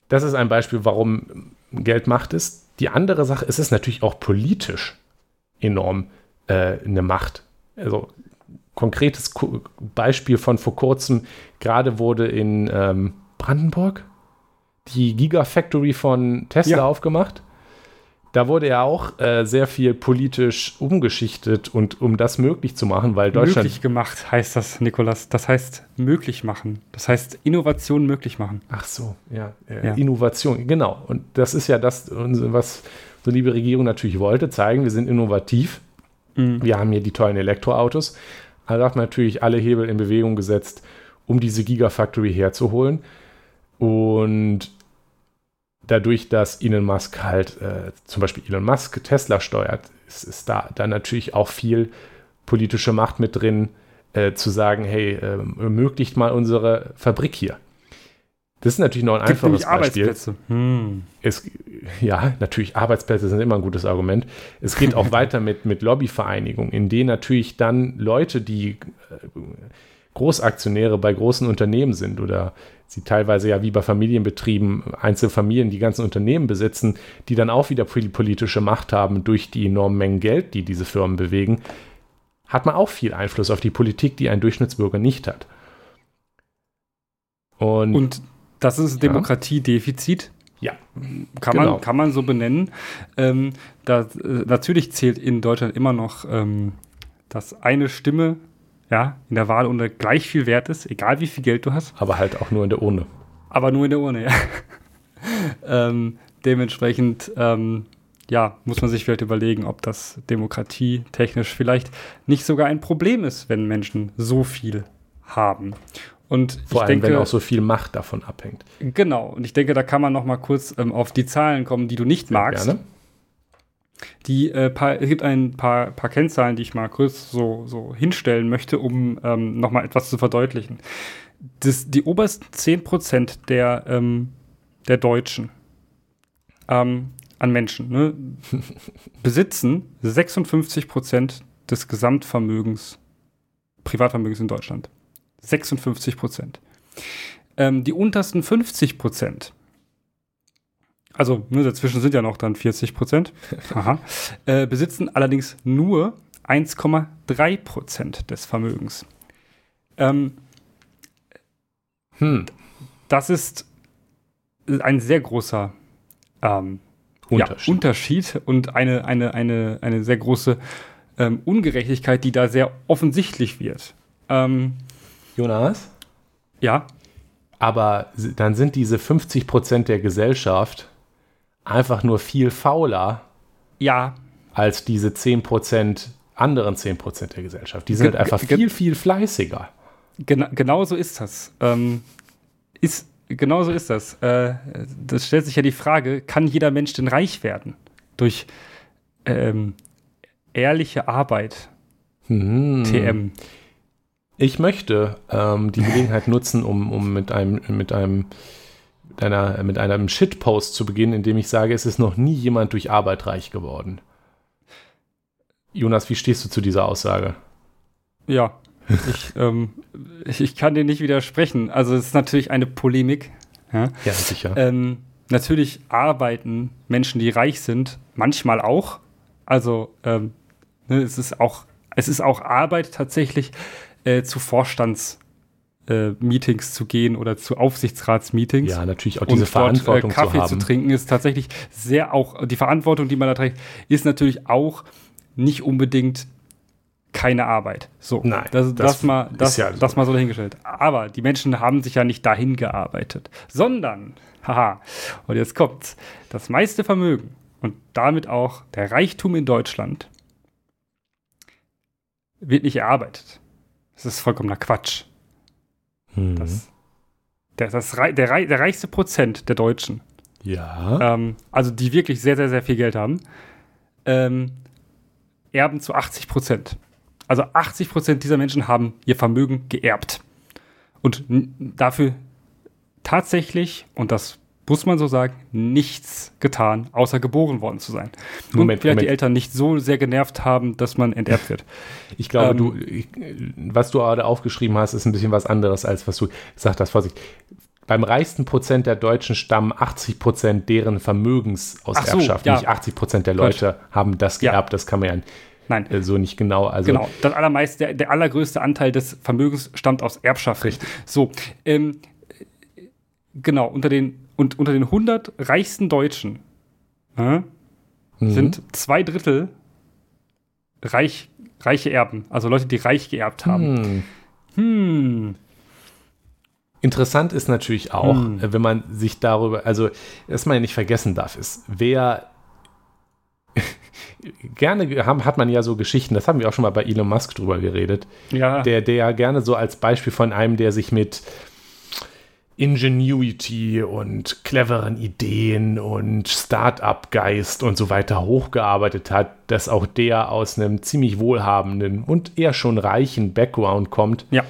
Das ist ein Beispiel, warum Geld Macht ist. Die andere Sache ist es natürlich auch politisch enorm äh, eine Macht. Also konkretes Beispiel von vor kurzem, gerade wurde in ähm, Brandenburg die Gigafactory von Tesla ja. aufgemacht. Da wurde ja auch äh, sehr viel politisch umgeschichtet und um das möglich zu machen, weil Deutschland. Möglich gemacht heißt das, Nikolas. Das heißt möglich machen. Das heißt Innovation möglich machen. Ach so, ja. Äh, ja. Innovation, genau. Und das ist ja das, was so liebe Regierung natürlich wollte, zeigen, wir sind innovativ. Mhm. Wir haben hier die tollen Elektroautos. Hat natürlich alle Hebel in Bewegung gesetzt, um diese Gigafactory herzuholen. Und dadurch, dass Elon Musk halt, äh, zum Beispiel Elon Musk Tesla steuert, ist, ist da dann natürlich auch viel politische Macht mit drin, äh, zu sagen, hey, äh, ermöglicht mal unsere Fabrik hier. Das ist natürlich noch ein Gibt einfaches Beispiel. Arbeitsplätze. Hm. Es, ja, natürlich, Arbeitsplätze sind immer ein gutes Argument. Es geht auch weiter mit, mit Lobbyvereinigungen, in denen natürlich dann Leute, die äh, Großaktionäre bei großen Unternehmen sind oder sie teilweise ja wie bei Familienbetrieben Einzelfamilien die ganzen Unternehmen besitzen, die dann auch wieder politische Macht haben durch die enormen Mengen Geld, die diese Firmen bewegen, hat man auch viel Einfluss auf die Politik, die ein Durchschnittsbürger nicht hat. Und, Und das ist Demokratiedefizit. Ja, kann, genau. man, kann man so benennen. Ähm, da, äh, natürlich zählt in Deutschland immer noch, ähm, dass eine Stimme ja, in der Wahlurne gleich viel wert ist, egal wie viel Geld du hast. Aber halt auch nur in der Urne. Aber nur in der Urne, ja. ähm, dementsprechend, ähm, ja, muss man sich vielleicht überlegen, ob das demokratietechnisch vielleicht nicht sogar ein Problem ist, wenn Menschen so viel haben. Und Vor allem, denke, wenn auch so viel Macht davon abhängt. Genau. Und ich denke, da kann man noch mal kurz ähm, auf die Zahlen kommen, die du nicht Sehr magst. Gerne. Die, äh, paar, es gibt ein paar, paar Kennzahlen, die ich mal kurz so, so hinstellen möchte, um ähm, nochmal etwas zu verdeutlichen. Das, die obersten 10% der, ähm, der Deutschen ähm, an Menschen ne, besitzen 56% des Gesamtvermögens, Privatvermögens in Deutschland. 56% Ähm, die untersten 50 also nur dazwischen sind ja noch dann 40 Prozent, äh, besitzen allerdings nur 1,3 Prozent des Vermögens. Ähm, hm. Das ist ein sehr großer ähm, Unterschied. Ja, Unterschied. und eine, eine, eine, eine sehr große ähm, Ungerechtigkeit, die da sehr offensichtlich wird. Ähm, Jonas? Ja. Aber dann sind diese 50 Prozent der Gesellschaft einfach nur viel fauler. Ja. Als diese 10 Prozent anderen 10 Prozent der Gesellschaft. Die sind halt einfach viel, viel fleißiger. Gen genau so ist das. Ähm, ist, genau so ist das. Äh, das stellt sich ja die Frage, kann jeder Mensch denn reich werden? Durch ähm, ehrliche Arbeit. Hm. TM. Ich möchte ähm, die Gelegenheit nutzen, um, um mit einem, mit einem mit, einer, mit einem Shitpost zu beginnen, in dem ich sage, es ist noch nie jemand durch Arbeit reich geworden. Jonas, wie stehst du zu dieser Aussage? Ja, ich, ähm, ich, kann dir nicht widersprechen. Also es ist natürlich eine Polemik. Ja, ja sicher. Ähm, natürlich arbeiten Menschen, die reich sind, manchmal auch. Also ähm, ne, es ist auch, es ist auch Arbeit tatsächlich äh, zu Vorstands äh, Meetings zu gehen oder zu Aufsichtsratsmeetings. Ja, natürlich auch diese Verantwortung dort, äh, Kaffee zu, haben. zu trinken ist tatsächlich sehr auch die Verantwortung, die man da trägt, ist natürlich auch nicht unbedingt keine Arbeit. So, Nein, das, das, das mal, das, ja das mal so dahingestellt. Aber die Menschen haben sich ja nicht dahin gearbeitet, sondern, haha, und jetzt kommt's, das meiste Vermögen und damit auch der Reichtum in Deutschland wird nicht erarbeitet. Das ist vollkommener Quatsch. Mhm. Das, der, das, der, der, reichste Prozent der Deutschen, ja. Ähm, also die wirklich sehr, sehr, sehr viel Geld haben, ähm, erben zu 80 Prozent. Also 80 Prozent dieser Menschen haben ihr Vermögen geerbt. Und dafür tatsächlich, und das muss man so sagen, nichts getan, außer geboren worden zu sein. Moment, und vielleicht Moment. die Eltern nicht so sehr genervt haben, dass man enterbt wird. Ich glaube, ähm, du, ich, was du gerade aufgeschrieben hast, ist ein bisschen was anderes, als was du gesagt hast. Vorsicht. Beim reichsten Prozent der Deutschen stammen 80 Prozent deren Vermögens aus so, Erbschaft. Ja. Nicht 80 Prozent der Leute Gott. haben das geerbt. Ja. Das kann man ja Nein. Äh, so nicht genau. Also genau, das allermeiste, der, der allergrößte Anteil des Vermögens stammt aus Erbschaft. Richtig. So, ähm, genau, unter den, und unter den 100 reichsten Deutschen äh, mhm. sind zwei Drittel reich, reiche Erben, also Leute, die reich geerbt haben. Hm. hm. Interessant ist natürlich auch, hm. wenn man sich darüber, also was man ja nicht vergessen darf, ist, wer gerne haben, hat man ja so Geschichten, das haben wir auch schon mal bei Elon Musk drüber geredet, ja. der, der ja gerne so als Beispiel von einem, der sich mit Ingenuity und cleveren Ideen und Start-up-Geist und so weiter hochgearbeitet hat, dass auch der aus einem ziemlich wohlhabenden und eher schon reichen Background kommt. Ja.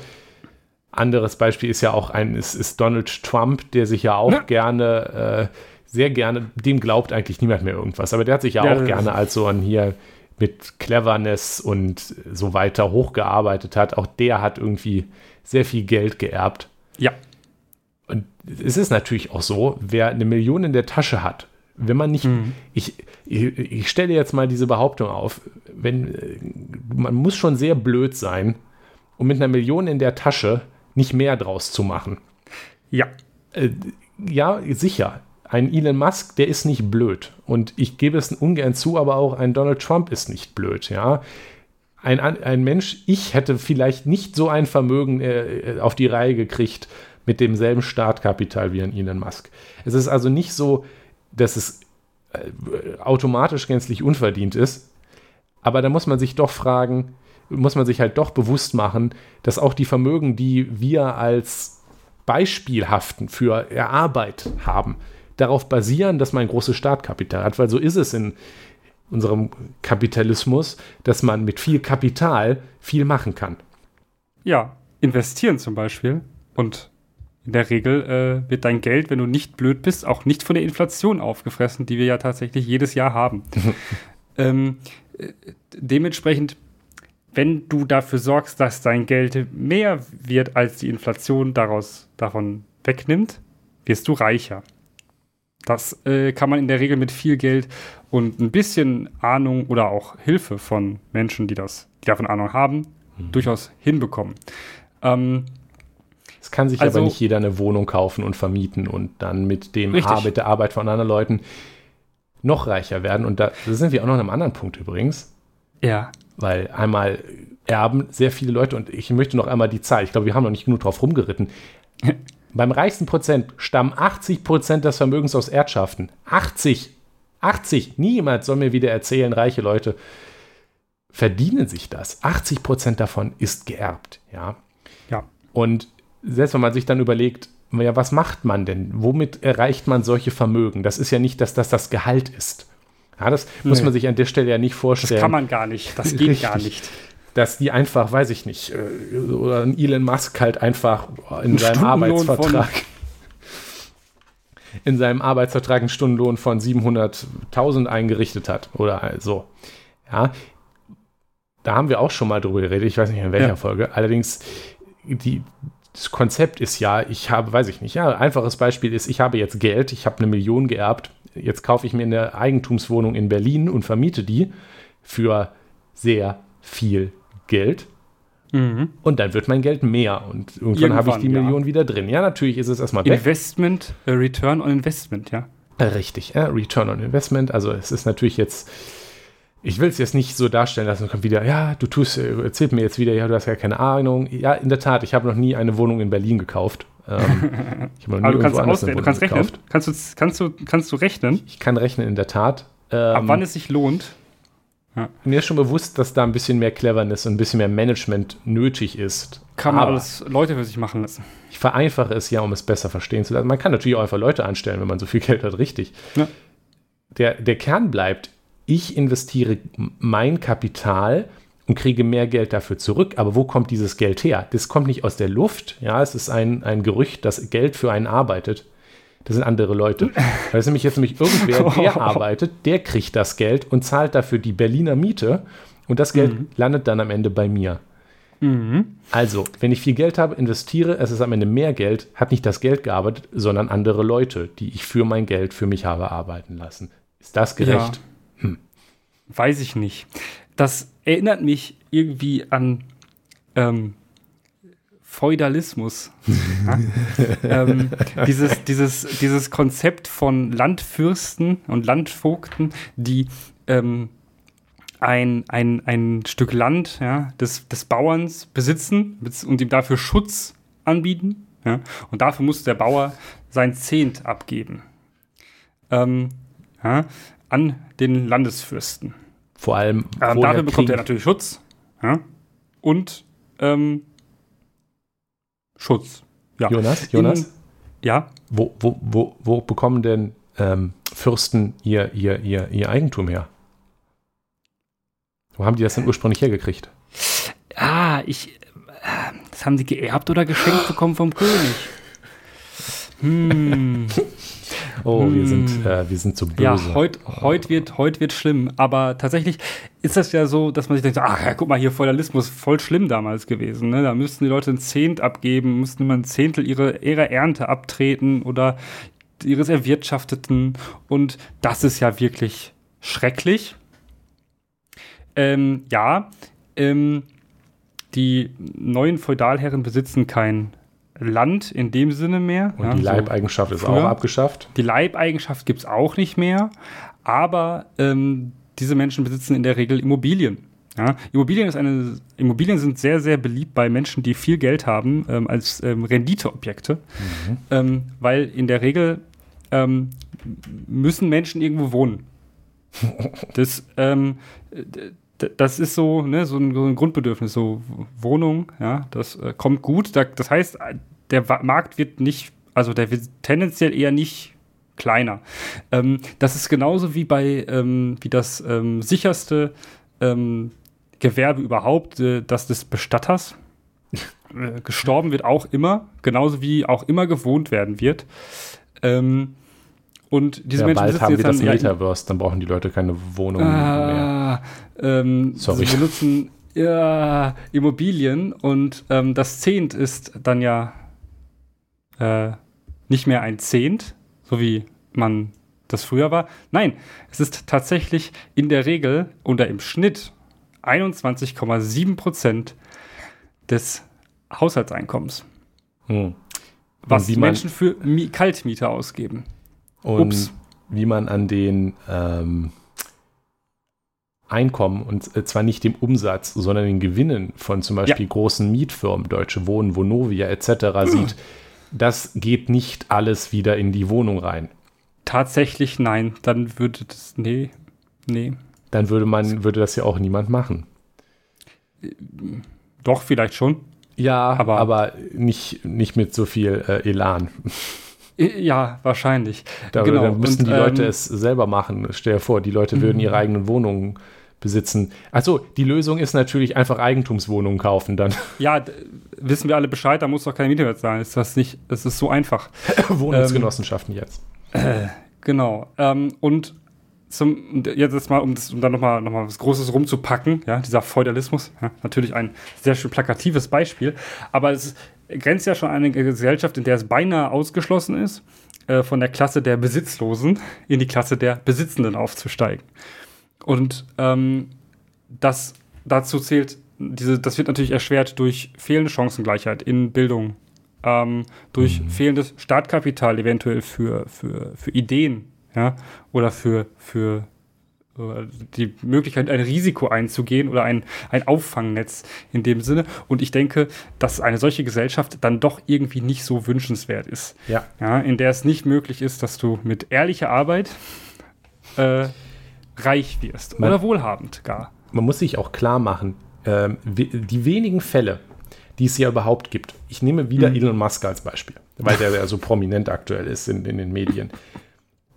Anderes Beispiel ist ja auch ein, ist, ist Donald Trump, der sich ja auch ja. gerne äh, sehr gerne, dem glaubt eigentlich niemand mehr irgendwas, aber der hat sich ja, ja auch gerne als so ein hier mit Cleverness und so weiter hochgearbeitet hat. Auch der hat irgendwie sehr viel Geld geerbt. Ja. Es ist natürlich auch so, wer eine Million in der Tasche hat, wenn man nicht, mhm. ich, ich, ich, stelle jetzt mal diese Behauptung auf, wenn, man muss schon sehr blöd sein, um mit einer Million in der Tasche nicht mehr draus zu machen. Ja. Äh, ja, sicher ein Elon Musk, der ist nicht blöd. Und ich gebe es ungern zu, aber auch ein Donald Trump ist nicht blöd, ja. Ein, ein Mensch, ich hätte vielleicht nicht so ein Vermögen äh, auf die Reihe gekriegt mit demselben Startkapital wie ein Elon Musk. Es ist also nicht so, dass es äh, automatisch gänzlich unverdient ist, aber da muss man sich doch fragen, muss man sich halt doch bewusst machen, dass auch die Vermögen, die wir als beispielhaften für Arbeit haben, darauf basieren, dass man ein großes Startkapital hat, weil so ist es in unserem Kapitalismus, dass man mit viel Kapital viel machen kann. Ja, investieren zum Beispiel und in der Regel äh, wird dein Geld, wenn du nicht blöd bist, auch nicht von der Inflation aufgefressen, die wir ja tatsächlich jedes Jahr haben. ähm, äh, dementsprechend, wenn du dafür sorgst, dass dein Geld mehr wird, als die Inflation daraus davon wegnimmt, wirst du reicher. Das äh, kann man in der Regel mit viel Geld und ein bisschen Ahnung oder auch Hilfe von Menschen, die das, die davon Ahnung haben, mhm. durchaus hinbekommen. Ähm, kann sich also, aber nicht jeder eine Wohnung kaufen und vermieten und dann mit dem Ar mit der Arbeit von anderen Leuten noch reicher werden. Und da, da sind wir auch noch an einem anderen Punkt übrigens. Ja. Weil einmal erben sehr viele Leute und ich möchte noch einmal die Zahl, ich glaube, wir haben noch nicht genug drauf rumgeritten. Beim reichsten Prozent stammen 80 Prozent des Vermögens aus Erdschaften. 80! 80! Niemand soll mir wieder erzählen, reiche Leute verdienen sich das. 80 Prozent davon ist geerbt, ja. Ja. Und selbst wenn man sich dann überlegt, ja, was macht man denn? Womit erreicht man solche Vermögen? Das ist ja nicht, dass das das Gehalt ist. Ja, das nee. muss man sich an der Stelle ja nicht vorstellen. Das kann man gar nicht. Das geht Richtig. gar nicht. Dass die einfach, weiß ich nicht, äh, oder ein Elon Musk halt einfach in ein seinem Arbeitsvertrag in seinem Arbeitsvertrag einen Stundenlohn von 700.000 eingerichtet hat oder so. Ja, da haben wir auch schon mal drüber geredet. Ich weiß nicht in welcher ja. Folge. Allerdings die, das Konzept ist ja, ich habe, weiß ich nicht, ja, einfaches Beispiel ist, ich habe jetzt Geld, ich habe eine Million geerbt, jetzt kaufe ich mir eine Eigentumswohnung in Berlin und vermiete die für sehr viel Geld. Mhm. Und dann wird mein Geld mehr und irgendwann, habe ich die ja. Million wieder drin. Ja, natürlich ist es erstmal weg. Investment, uh, Return on Investment, ja. Richtig, ja, Return on Investment. Also es ist natürlich jetzt ich will es jetzt nicht so darstellen lassen, kommt wieder, ja, du tust, erzählt mir jetzt wieder, ja, du hast ja keine Ahnung. Ja, in der Tat, ich habe noch nie eine Wohnung in Berlin gekauft. Ähm, ich nie Aber du kannst, ausrechnen, du kannst rechnen. Kannst du, kannst, du, kannst du rechnen? Ich, ich kann rechnen, in der Tat. Ähm, Ab wann es sich lohnt? Ja. Mir ist schon bewusst, dass da ein bisschen mehr Cleverness und ein bisschen mehr Management nötig ist. Kann man alles Leute für sich machen lassen. Ich vereinfache es ja, um es besser verstehen zu lassen. Man kann natürlich auch einfach Leute anstellen, wenn man so viel Geld hat, richtig. Ja. Der, der Kern bleibt, ich investiere mein Kapital und kriege mehr Geld dafür zurück. Aber wo kommt dieses Geld her? Das kommt nicht aus der Luft. Ja, es ist ein, ein Gerücht, dass Geld für einen arbeitet. Das sind andere Leute. Da ist nämlich jetzt nämlich irgendwer, der arbeitet, der kriegt das Geld und zahlt dafür die Berliner Miete. Und das Geld mhm. landet dann am Ende bei mir. Mhm. Also, wenn ich viel Geld habe, investiere, es ist am Ende mehr Geld, hat nicht das Geld gearbeitet, sondern andere Leute, die ich für mein Geld für mich habe arbeiten lassen. Ist das gerecht? Ja. Weiß ich nicht. Das erinnert mich irgendwie an ähm, Feudalismus. ähm, dieses, dieses, dieses Konzept von Landfürsten und Landvogten, die ähm, ein, ein, ein Stück Land ja, des, des Bauerns besitzen und ihm dafür Schutz anbieten. Ja, und dafür muss der Bauer sein Zehnt abgeben. Ähm, ja, an den Landesfürsten. Vor allem. Ähm, dafür bekommt er natürlich Schutz. Ja? Und ähm, Schutz. Ja. Jonas, Jonas? In, ja. Wo, wo, wo, wo bekommen denn ähm, Fürsten ihr, ihr, ihr, ihr Eigentum her? Wo haben die das denn ursprünglich hergekriegt? Ah, ich. Äh, das haben sie geerbt oder geschenkt bekommen vom König. Hm. Oh, hm. wir, sind, hm. äh, wir sind so böse. Ja, heute heut wird, heut wird schlimm. Aber tatsächlich ist das ja so, dass man sich denkt, ach ja, guck mal, hier Feudalismus, voll schlimm damals gewesen. Ne? Da müssten die Leute ein Zehnt abgeben, müssten immer ein Zehntel ihrer, ihrer Ernte abtreten oder ihres Erwirtschafteten. Und das ist ja wirklich schrecklich. Ähm, ja, ähm, die neuen Feudalherren besitzen kein Land in dem Sinne mehr. Und ja, die Leibeigenschaft so ist früher. auch abgeschafft. Die Leibeigenschaft gibt es auch nicht mehr, aber ähm, diese Menschen besitzen in der Regel Immobilien. Ja, Immobilien, ist eine, Immobilien sind sehr, sehr beliebt bei Menschen, die viel Geld haben, ähm, als ähm, Renditeobjekte, mhm. ähm, weil in der Regel ähm, müssen Menschen irgendwo wohnen. das, ähm, das ist so, ne, so, ein, so ein Grundbedürfnis, so Wohnung, ja, das äh, kommt gut. Da, das heißt, der Markt wird nicht, also der wird tendenziell eher nicht kleiner. Ähm, das ist genauso wie bei, ähm, wie das ähm, sicherste ähm, Gewerbe überhaupt, äh, das des Bestatters. äh, gestorben wird auch immer, genauso wie auch immer gewohnt werden wird. Ähm, und diese ja, Menschen bald haben wir das Metaverse, dann brauchen die Leute keine Wohnung ah, mehr. Ähm, Sorry. Sie benutzen ja, Immobilien und das Zehnt ist dann ja äh, nicht mehr ein Zehnt, so wie man das früher war. Nein, es ist tatsächlich in der Regel oder im Schnitt 21,7 Prozent des Haushaltseinkommens. Hm. Was die Menschen für Mi Kaltmiete ausgeben. Und Ups. wie man an den ähm, Einkommen und äh, zwar nicht dem Umsatz, sondern den Gewinnen von zum Beispiel ja. großen Mietfirmen, Deutsche Wohnen, Vonovia etc. sieht, das geht nicht alles wieder in die Wohnung rein. Tatsächlich nein, dann würde das, nee, nee. Dann würde man, würde das ja auch niemand machen. Doch, vielleicht schon. Ja, aber, aber nicht, nicht mit so viel äh, Elan. Ja, wahrscheinlich. Da, genau. Dann müssten die Leute ähm, es selber machen. Stell dir vor, die Leute würden ihre mhm. eigenen Wohnungen besitzen. Achso, die Lösung ist natürlich einfach Eigentumswohnungen kaufen dann. Ja, wissen wir alle Bescheid, da muss doch keine Miete mehr zahlen. Ist das nicht, das ist so einfach. Wohnungsgenossenschaften ähm, jetzt. Äh, genau. Ähm, und zum, jetzt mal, um, das, um dann nochmal noch mal was Großes rumzupacken, ja, dieser Feudalismus, ja, natürlich ein sehr schön plakatives Beispiel, aber es grenzt ja schon an eine Gesellschaft, in der es beinahe ausgeschlossen ist, äh, von der Klasse der Besitzlosen in die Klasse der Besitzenden aufzusteigen. Und ähm, das dazu zählt, diese, das wird natürlich erschwert durch fehlende Chancengleichheit in Bildung, ähm, durch mhm. fehlendes Startkapital eventuell für, für, für Ideen, ja, oder für, für äh, die Möglichkeit, ein Risiko einzugehen oder ein, ein Auffangnetz in dem Sinne. Und ich denke, dass eine solche Gesellschaft dann doch irgendwie nicht so wünschenswert ist. Ja. ja in der es nicht möglich ist, dass du mit ehrlicher Arbeit äh, reich wirst man, oder wohlhabend gar. Man muss sich auch klar machen, äh, die wenigen Fälle, die es ja überhaupt gibt. Ich nehme wieder mhm. Elon Musk als Beispiel, weil der ja so prominent aktuell ist in, in den Medien.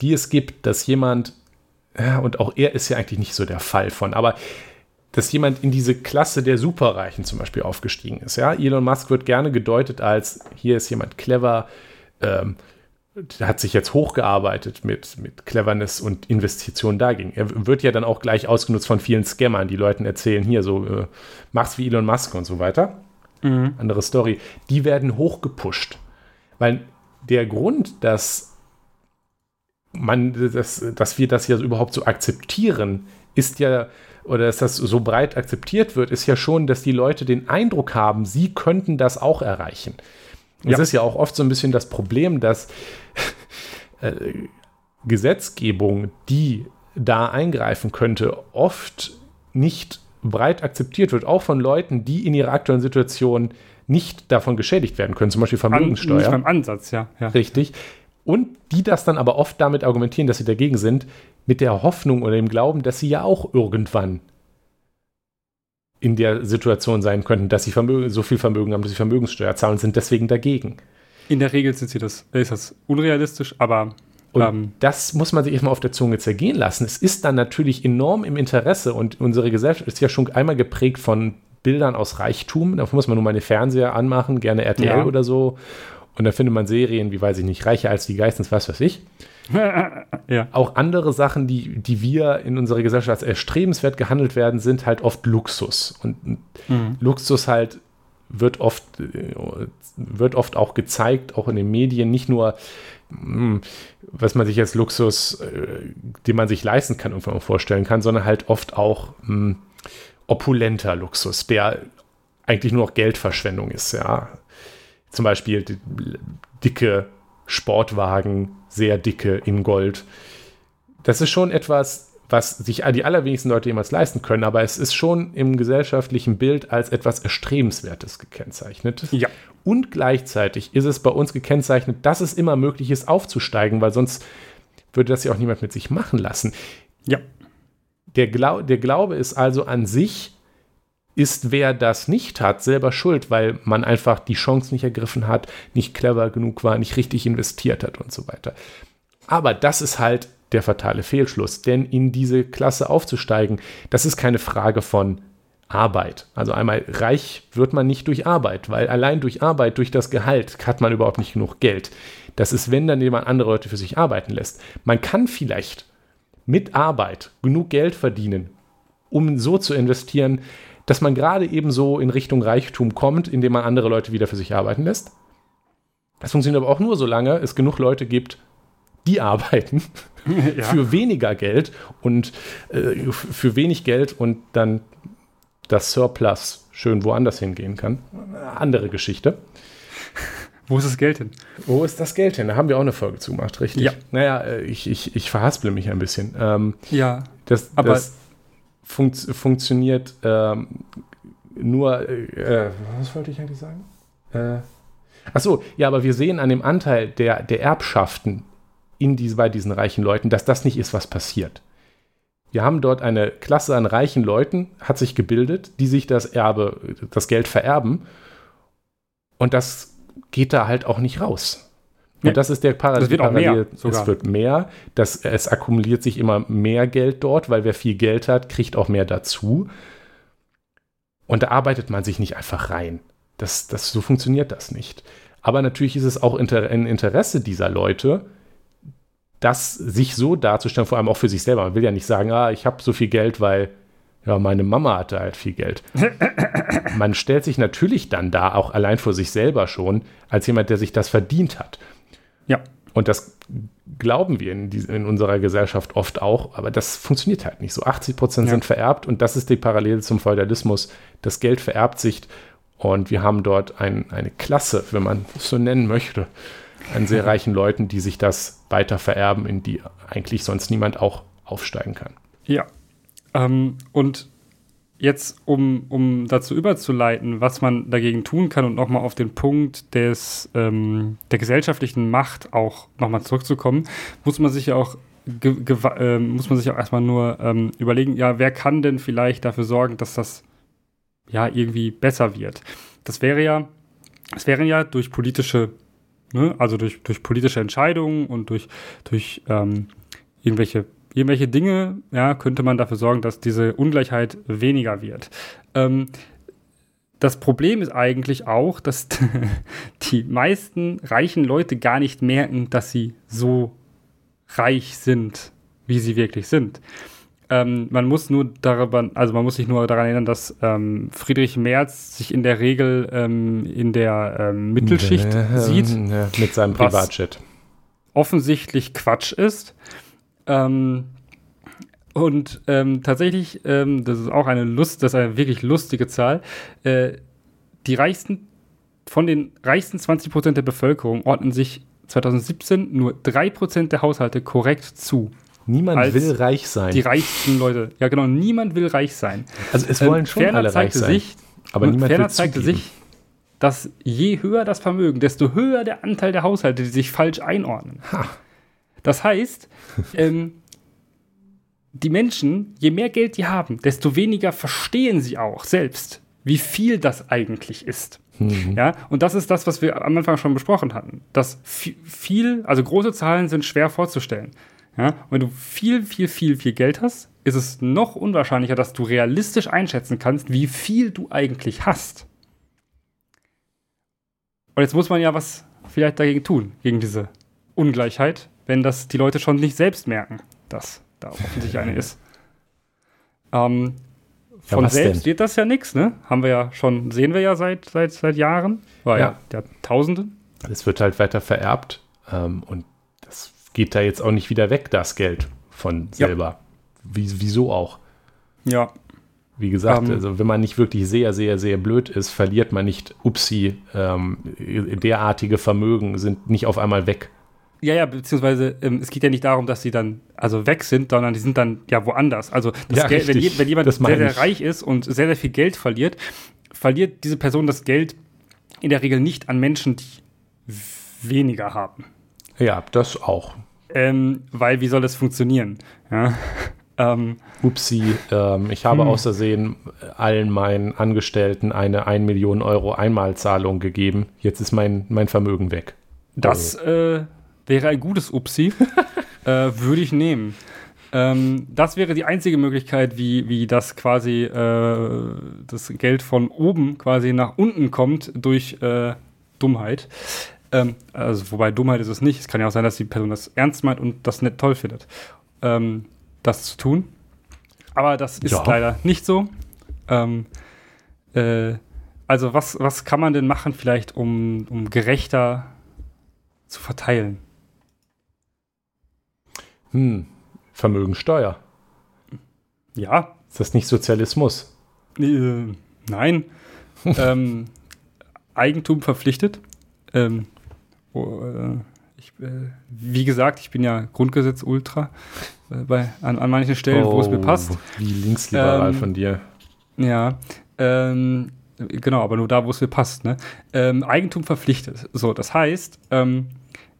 Die es gibt, dass jemand, ja, und auch er ist ja eigentlich nicht so der Fall von, aber dass jemand in diese Klasse der Superreichen zum Beispiel aufgestiegen ist. Ja? Elon Musk wird gerne gedeutet als, hier ist jemand clever, ähm, hat sich jetzt hochgearbeitet mit, mit Cleverness und Investitionen dagegen. Er wird ja dann auch gleich ausgenutzt von vielen Scammern, die Leuten erzählen, hier so, äh, mach's wie Elon Musk und so weiter. Mhm. Andere Story. Die werden hochgepusht. Weil der Grund, dass man, dass, dass wir das ja überhaupt so akzeptieren, ist ja, oder dass das so breit akzeptiert wird, ist ja schon, dass die Leute den Eindruck haben, sie könnten das auch erreichen. Ja. Es ist ja auch oft so ein bisschen das Problem, dass äh, Gesetzgebung, die da eingreifen könnte, oft nicht breit akzeptiert wird, auch von Leuten, die in ihrer aktuellen Situation nicht davon geschädigt werden können, zum Beispiel Vermögenssteuer. An, nicht beim Ansatz, ja, ja. Richtig. Und die das dann aber oft damit argumentieren, dass sie dagegen sind, mit der Hoffnung oder dem Glauben, dass sie ja auch irgendwann in der Situation sein könnten, dass sie Vermögen, so viel Vermögen haben, dass sie Vermögenssteuer zahlen, sind deswegen dagegen. In der Regel sind sie das, ist das unrealistisch, aber und ähm, das muss man sich erstmal auf der Zunge zergehen lassen. Es ist dann natürlich enorm im Interesse und unsere Gesellschaft ist ja schon einmal geprägt von Bildern aus Reichtum. Da muss man nur mal den Fernseher anmachen, gerne RTL ja. oder so. Und da findet man Serien wie, weiß ich nicht, Reicher als die Geistens, was weiß ich. ja. Auch andere Sachen, die, die wir in unserer Gesellschaft als erstrebenswert gehandelt werden, sind halt oft Luxus. Und mhm. Luxus halt wird oft, wird oft auch gezeigt, auch in den Medien, nicht nur, hm, was man sich als Luxus, äh, den man sich leisten kann, irgendwann vorstellen kann, sondern halt oft auch hm, opulenter Luxus, der eigentlich nur noch Geldverschwendung ist, ja. Zum Beispiel dicke Sportwagen, sehr dicke in Gold. Das ist schon etwas, was sich die allerwenigsten Leute jemals leisten können, aber es ist schon im gesellschaftlichen Bild als etwas Erstrebenswertes gekennzeichnet. Ja. Und gleichzeitig ist es bei uns gekennzeichnet, dass es immer möglich ist, aufzusteigen, weil sonst würde das ja auch niemand mit sich machen lassen. Ja. Der, Glau der Glaube ist also an sich ist, wer das nicht hat, selber schuld, weil man einfach die Chance nicht ergriffen hat, nicht clever genug war, nicht richtig investiert hat und so weiter. Aber das ist halt der fatale Fehlschluss, denn in diese Klasse aufzusteigen, das ist keine Frage von Arbeit. Also einmal reich wird man nicht durch Arbeit, weil allein durch Arbeit, durch das Gehalt hat man überhaupt nicht genug Geld. Das ist, wenn dann jemand andere Leute für sich arbeiten lässt. Man kann vielleicht mit Arbeit genug Geld verdienen, um so zu investieren, dass man gerade eben so in Richtung Reichtum kommt, indem man andere Leute wieder für sich arbeiten lässt. Das funktioniert aber auch nur, solange es genug Leute gibt, die arbeiten ja. für weniger Geld und äh, für wenig Geld und dann das Surplus schön woanders hingehen kann. Andere Geschichte. Wo ist das Geld hin? Wo ist das Geld hin? Da haben wir auch eine Folge zugemacht, richtig? Ja. Naja, äh, ich, ich, ich verhasple mich ein bisschen. Ähm, ja. Das, aber das funkt, funktioniert ähm, nur. Äh, was wollte ich eigentlich sagen? Äh, achso, ja, aber wir sehen an dem Anteil der, der Erbschaften in diese, bei diesen reichen Leuten, dass das nicht ist, was passiert. Wir haben dort eine Klasse an reichen Leuten, hat sich gebildet, die sich das Erbe, das Geld vererben. Und das geht da halt auch nicht raus. Und das ist der Parallel. Das wird auch mehr, sogar. Es wird mehr. Das, es akkumuliert sich immer mehr Geld dort, weil wer viel Geld hat, kriegt auch mehr dazu. Und da arbeitet man sich nicht einfach rein. Das, das, so funktioniert das nicht. Aber natürlich ist es auch ein Interesse dieser Leute, das sich so darzustellen, vor allem auch für sich selber. Man will ja nicht sagen, ah, ich habe so viel Geld, weil ja, meine Mama hatte halt viel Geld. Man stellt sich natürlich dann da auch allein vor sich selber schon als jemand, der sich das verdient hat. Ja. Und das glauben wir in, die, in unserer Gesellschaft oft auch, aber das funktioniert halt nicht so. 80 Prozent ja. sind vererbt und das ist die Parallele zum Feudalismus. Das Geld vererbt sich und wir haben dort ein, eine Klasse, wenn man es so nennen möchte, an sehr reichen Leuten, die sich das weiter vererben, in die eigentlich sonst niemand auch aufsteigen kann. Ja, ähm, und jetzt, um, um dazu überzuleiten, was man dagegen tun kann und nochmal auf den Punkt des, ähm, der gesellschaftlichen Macht auch nochmal zurückzukommen, muss man sich ja auch äh, muss man sich auch erstmal nur ähm, überlegen, ja, wer kann denn vielleicht dafür sorgen, dass das ja irgendwie besser wird? Das wäre ja, es wären ja durch politische, ne, also durch, durch politische Entscheidungen und durch, durch ähm, irgendwelche irgendwelche Dinge, ja, könnte man dafür sorgen, dass diese Ungleichheit weniger wird. Ähm, das Problem ist eigentlich auch, dass die meisten reichen Leute gar nicht merken, dass sie so reich sind, wie sie wirklich sind. Ähm, man muss nur darüber, also man muss sich nur daran erinnern, dass ähm, Friedrich Merz sich in der Regel ähm, in der ähm, Mittelschicht sieht. mit seinem Privatjet. Offensichtlich Quatsch ist. Ähm, und ähm, tatsächlich, ähm, das ist auch eine Lust, das ist eine wirklich lustige Zahl. Äh, die reichsten, von den reichsten 20 Prozent der Bevölkerung ordnen sich 2017 nur 3 Prozent der Haushalte korrekt zu. Niemand will reich sein. Die reichsten Leute. Ja, genau, niemand will reich sein. Also es wollen ähm, schon Ferner alle reich sein. Sich, aber niemand Ferner will zeigte zugeben. sich, dass je höher das Vermögen, desto höher der Anteil der Haushalte, die sich falsch einordnen. Ha. Das heißt, ähm, die Menschen, je mehr Geld die haben, desto weniger verstehen sie auch selbst, wie viel das eigentlich ist. Mhm. Ja, und das ist das, was wir am Anfang schon besprochen hatten. Dass viel, also große Zahlen sind schwer vorzustellen. Ja, und wenn du viel, viel, viel, viel Geld hast, ist es noch unwahrscheinlicher, dass du realistisch einschätzen kannst, wie viel du eigentlich hast. Und jetzt muss man ja was vielleicht dagegen tun, gegen diese Ungleichheit, wenn das die Leute schon nicht selbst merken, dass da offensichtlich eine ist. Ähm, von ja, selbst denn? wird das ja nichts, ne? Haben wir ja schon, sehen wir ja seit, seit, seit Jahren. War ja, ja Tausende. Es wird halt weiter vererbt ähm, und geht da jetzt auch nicht wieder weg, das Geld von selber. Ja. Wie, wieso auch? Ja. Wie gesagt, um, ähm. also wenn man nicht wirklich sehr, sehr, sehr blöd ist, verliert man nicht, upsi, ähm, derartige Vermögen sind nicht auf einmal weg. Ja, ja, beziehungsweise ähm, es geht ja nicht darum, dass sie dann also weg sind, sondern die sind dann ja woanders. Also ja, Geld, wenn, wenn, jemand sehr, sehr reich ist und sehr, sehr viel Geld verliert, verliert diese Person das Geld in der Regel nicht an Menschen, die weniger haben. Ja, das auch. Ähm, weil wie soll das funktionieren? Ja. Ähm, Upsi, ähm, ich habe hm. außersehen allen meinen Angestellten eine 1 Million Euro Einmalzahlung gegeben. Jetzt ist mein, mein Vermögen weg. Das äh, wäre ein gutes Upsi. äh, Würde ich nehmen. Ähm, das wäre die einzige Möglichkeit, wie, wie das quasi äh, das Geld von oben quasi nach unten kommt durch äh, Dummheit. Ähm, also, wobei Dummheit ist es nicht. Es kann ja auch sein, dass die Person das ernst meint und das nicht toll findet, ähm, das zu tun. Aber das ist ja. leider nicht so. Ähm, äh, also, was, was kann man denn machen, vielleicht, um, um gerechter zu verteilen? Hm, Vermögensteuer. Ja. Ist das nicht Sozialismus? Äh, nein. ähm, Eigentum verpflichtet. Ähm, oh, äh, ich, äh, wie gesagt, ich bin ja Grundgesetz Ultra äh, bei, an, an manchen Stellen, oh, wo es mir oh, passt. Wie linksliberal ähm, von dir. Ja. Ähm, genau, aber nur da, wo es mir passt. Ne? Ähm, Eigentum verpflichtet. So, das heißt, ähm,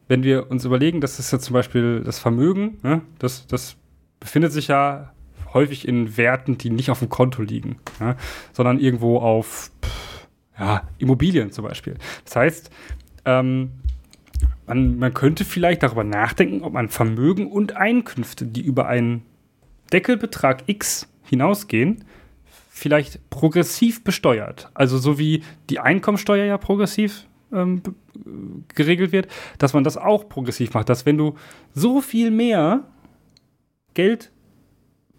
wenn wir uns überlegen, dass es ja zum Beispiel das Vermögen, ne, das, das befindet sich ja häufig in Werten, die nicht auf dem Konto liegen, ne, sondern irgendwo auf pff, ja, Immobilien zum Beispiel. Das heißt, ähm, man, man könnte vielleicht darüber nachdenken, ob man Vermögen und Einkünfte, die über einen Deckelbetrag X hinausgehen, vielleicht progressiv besteuert. Also so wie die Einkommensteuer ja progressiv ähm, geregelt wird, dass man das auch progressiv macht. Dass wenn du so viel mehr Geld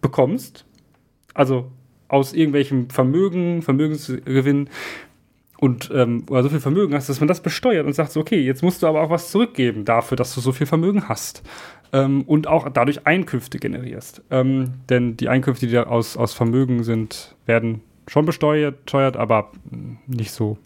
bekommst, also aus irgendwelchem Vermögen, Vermögensgewinn und ähm, oder so viel Vermögen hast, dass man das besteuert und sagt, so, okay, jetzt musst du aber auch was zurückgeben dafür, dass du so viel Vermögen hast. Ähm, und auch dadurch Einkünfte generierst. Ähm, denn die Einkünfte, die aus, aus Vermögen sind, werden schon besteuert, besteuert aber nicht so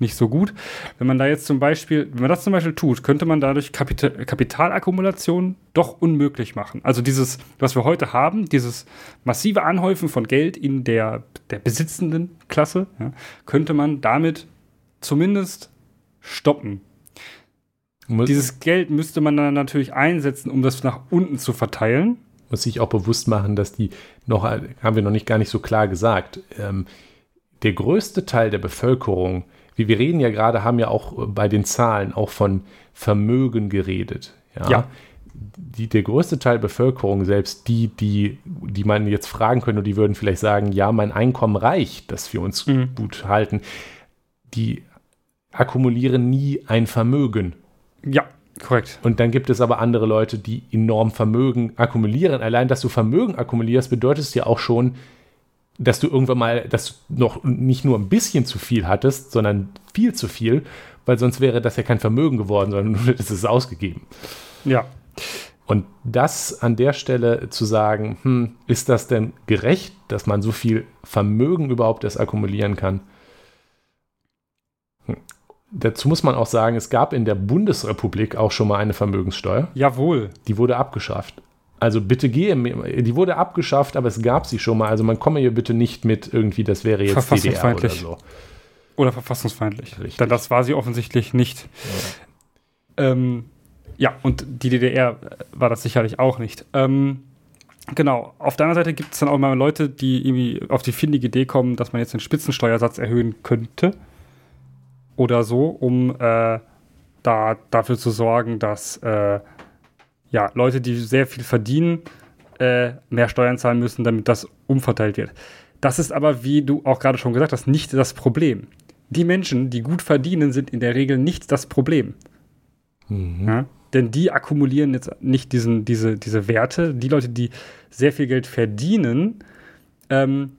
nicht so gut. Wenn man da jetzt zum Beispiel, wenn man das zum Beispiel tut, könnte man dadurch Kapital Kapitalakkumulation doch unmöglich machen. Also dieses, was wir heute haben, dieses massive Anhäufen von Geld in der, der besitzenden Klasse, ja, könnte man damit zumindest stoppen. Muss dieses Geld müsste man dann natürlich einsetzen, um das nach unten zu verteilen. Muss sich auch bewusst machen, dass die noch, haben wir noch nicht gar nicht so klar gesagt, ähm, der größte Teil der Bevölkerung wie wir reden ja gerade, haben ja auch äh, bei den Zahlen auch von Vermögen geredet. Ja. ja. Die, der größte Teil der Bevölkerung, selbst die, die, die man jetzt fragen könnte, die würden vielleicht sagen, ja, mein Einkommen reicht, dass wir uns mhm. gut halten, die akkumulieren nie ein Vermögen. Ja, korrekt. Und dann gibt es aber andere Leute, die enorm Vermögen akkumulieren. Allein, dass du Vermögen akkumulierst, bedeutet es ja auch schon, dass du irgendwann mal, dass du noch nicht nur ein bisschen zu viel hattest, sondern viel zu viel, weil sonst wäre das ja kein Vermögen geworden, sondern du hättest es ausgegeben. Ja. Und das an der Stelle zu sagen, hm, ist das denn gerecht, dass man so viel Vermögen überhaupt erst akkumulieren kann? Hm. Dazu muss man auch sagen, es gab in der Bundesrepublik auch schon mal eine Vermögenssteuer. Jawohl. Die wurde abgeschafft. Also bitte gehe, die wurde abgeschafft, aber es gab sie schon mal. Also man komme hier bitte nicht mit irgendwie, das wäre jetzt DDR oder so. Oder verfassungsfeindlich. Richtig. Denn das war sie offensichtlich nicht. Ja, ähm, ja und die DDR war das sicherlich auch nicht. Ähm, genau, auf der anderen Seite gibt es dann auch mal Leute, die irgendwie auf die findige Idee kommen, dass man jetzt den Spitzensteuersatz erhöhen könnte. Oder so, um äh, da dafür zu sorgen, dass äh, ja, Leute, die sehr viel verdienen, äh, mehr Steuern zahlen müssen, damit das umverteilt wird. Das ist aber, wie du auch gerade schon gesagt hast, nicht das Problem. Die Menschen, die gut verdienen, sind in der Regel nicht das Problem. Mhm. Ja? Denn die akkumulieren jetzt nicht diesen, diese, diese Werte. Die Leute, die sehr viel Geld verdienen, ähm,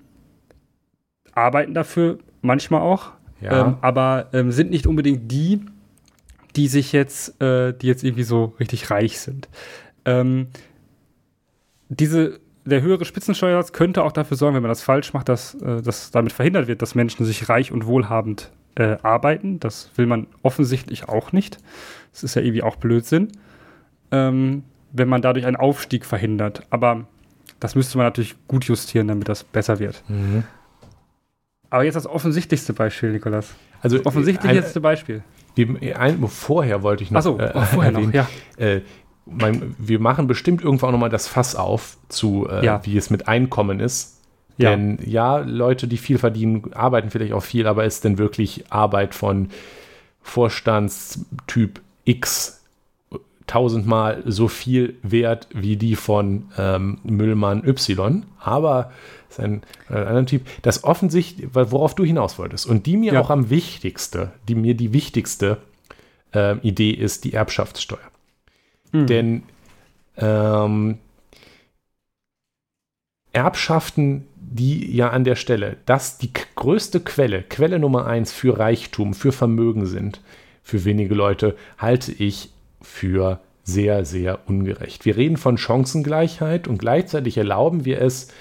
arbeiten dafür manchmal auch, ja. ähm, aber ähm, sind nicht unbedingt die, die sich jetzt, äh, die jetzt irgendwie so richtig reich sind. Ähm, diese, der höhere Spitzensteuersatz könnte auch dafür sorgen, wenn man das falsch macht, dass, äh, dass damit verhindert wird, dass Menschen sich reich und wohlhabend äh, arbeiten. Das will man offensichtlich auch nicht. Das ist ja irgendwie auch Blödsinn, ähm, wenn man dadurch einen Aufstieg verhindert. Aber das müsste man natürlich gut justieren, damit das besser wird. Mhm. Aber jetzt das offensichtlichste Beispiel, Nikolas. Also offensichtlichste Beispiel. Ein, vorher wollte ich noch, so, äh, vorher erwähnen, noch ja. Äh, mein, wir machen bestimmt irgendwann nochmal das Fass auf, zu äh, ja. wie es mit Einkommen ist. Ja. Denn ja, Leute, die viel verdienen, arbeiten vielleicht auch viel, aber ist denn wirklich Arbeit von Vorstandstyp X tausendmal so viel wert wie die von ähm, Müllmann Y? Aber ist ein, ein anderer Typ, das offensichtlich, worauf du hinaus wolltest und die mir ja. auch am wichtigste, die mir die wichtigste äh, Idee ist, die Erbschaftssteuer. Mhm. Denn ähm, Erbschaften, die ja an der Stelle, dass die größte Quelle, Quelle Nummer eins für Reichtum, für Vermögen sind, für wenige Leute, halte ich für sehr, sehr ungerecht. Wir reden von Chancengleichheit und gleichzeitig erlauben wir es,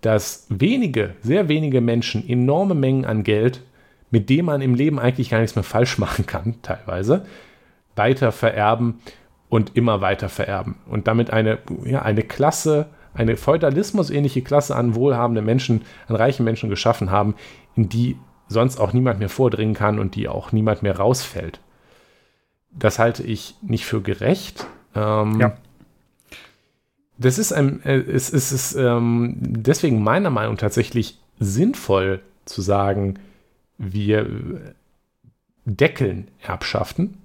dass wenige, sehr wenige Menschen enorme Mengen an Geld, mit dem man im Leben eigentlich gar nichts mehr falsch machen kann, teilweise, weiter vererben und immer weiter vererben. Und damit eine, ja, eine Klasse, eine Feudalismus-ähnliche Klasse an wohlhabenden Menschen, an reichen Menschen geschaffen haben, in die sonst auch niemand mehr vordringen kann und die auch niemand mehr rausfällt. Das halte ich nicht für gerecht. Ähm, ja. Das ist ein, äh, es, es ist ähm, deswegen meiner Meinung nach tatsächlich sinnvoll zu sagen, wir deckeln Erbschaften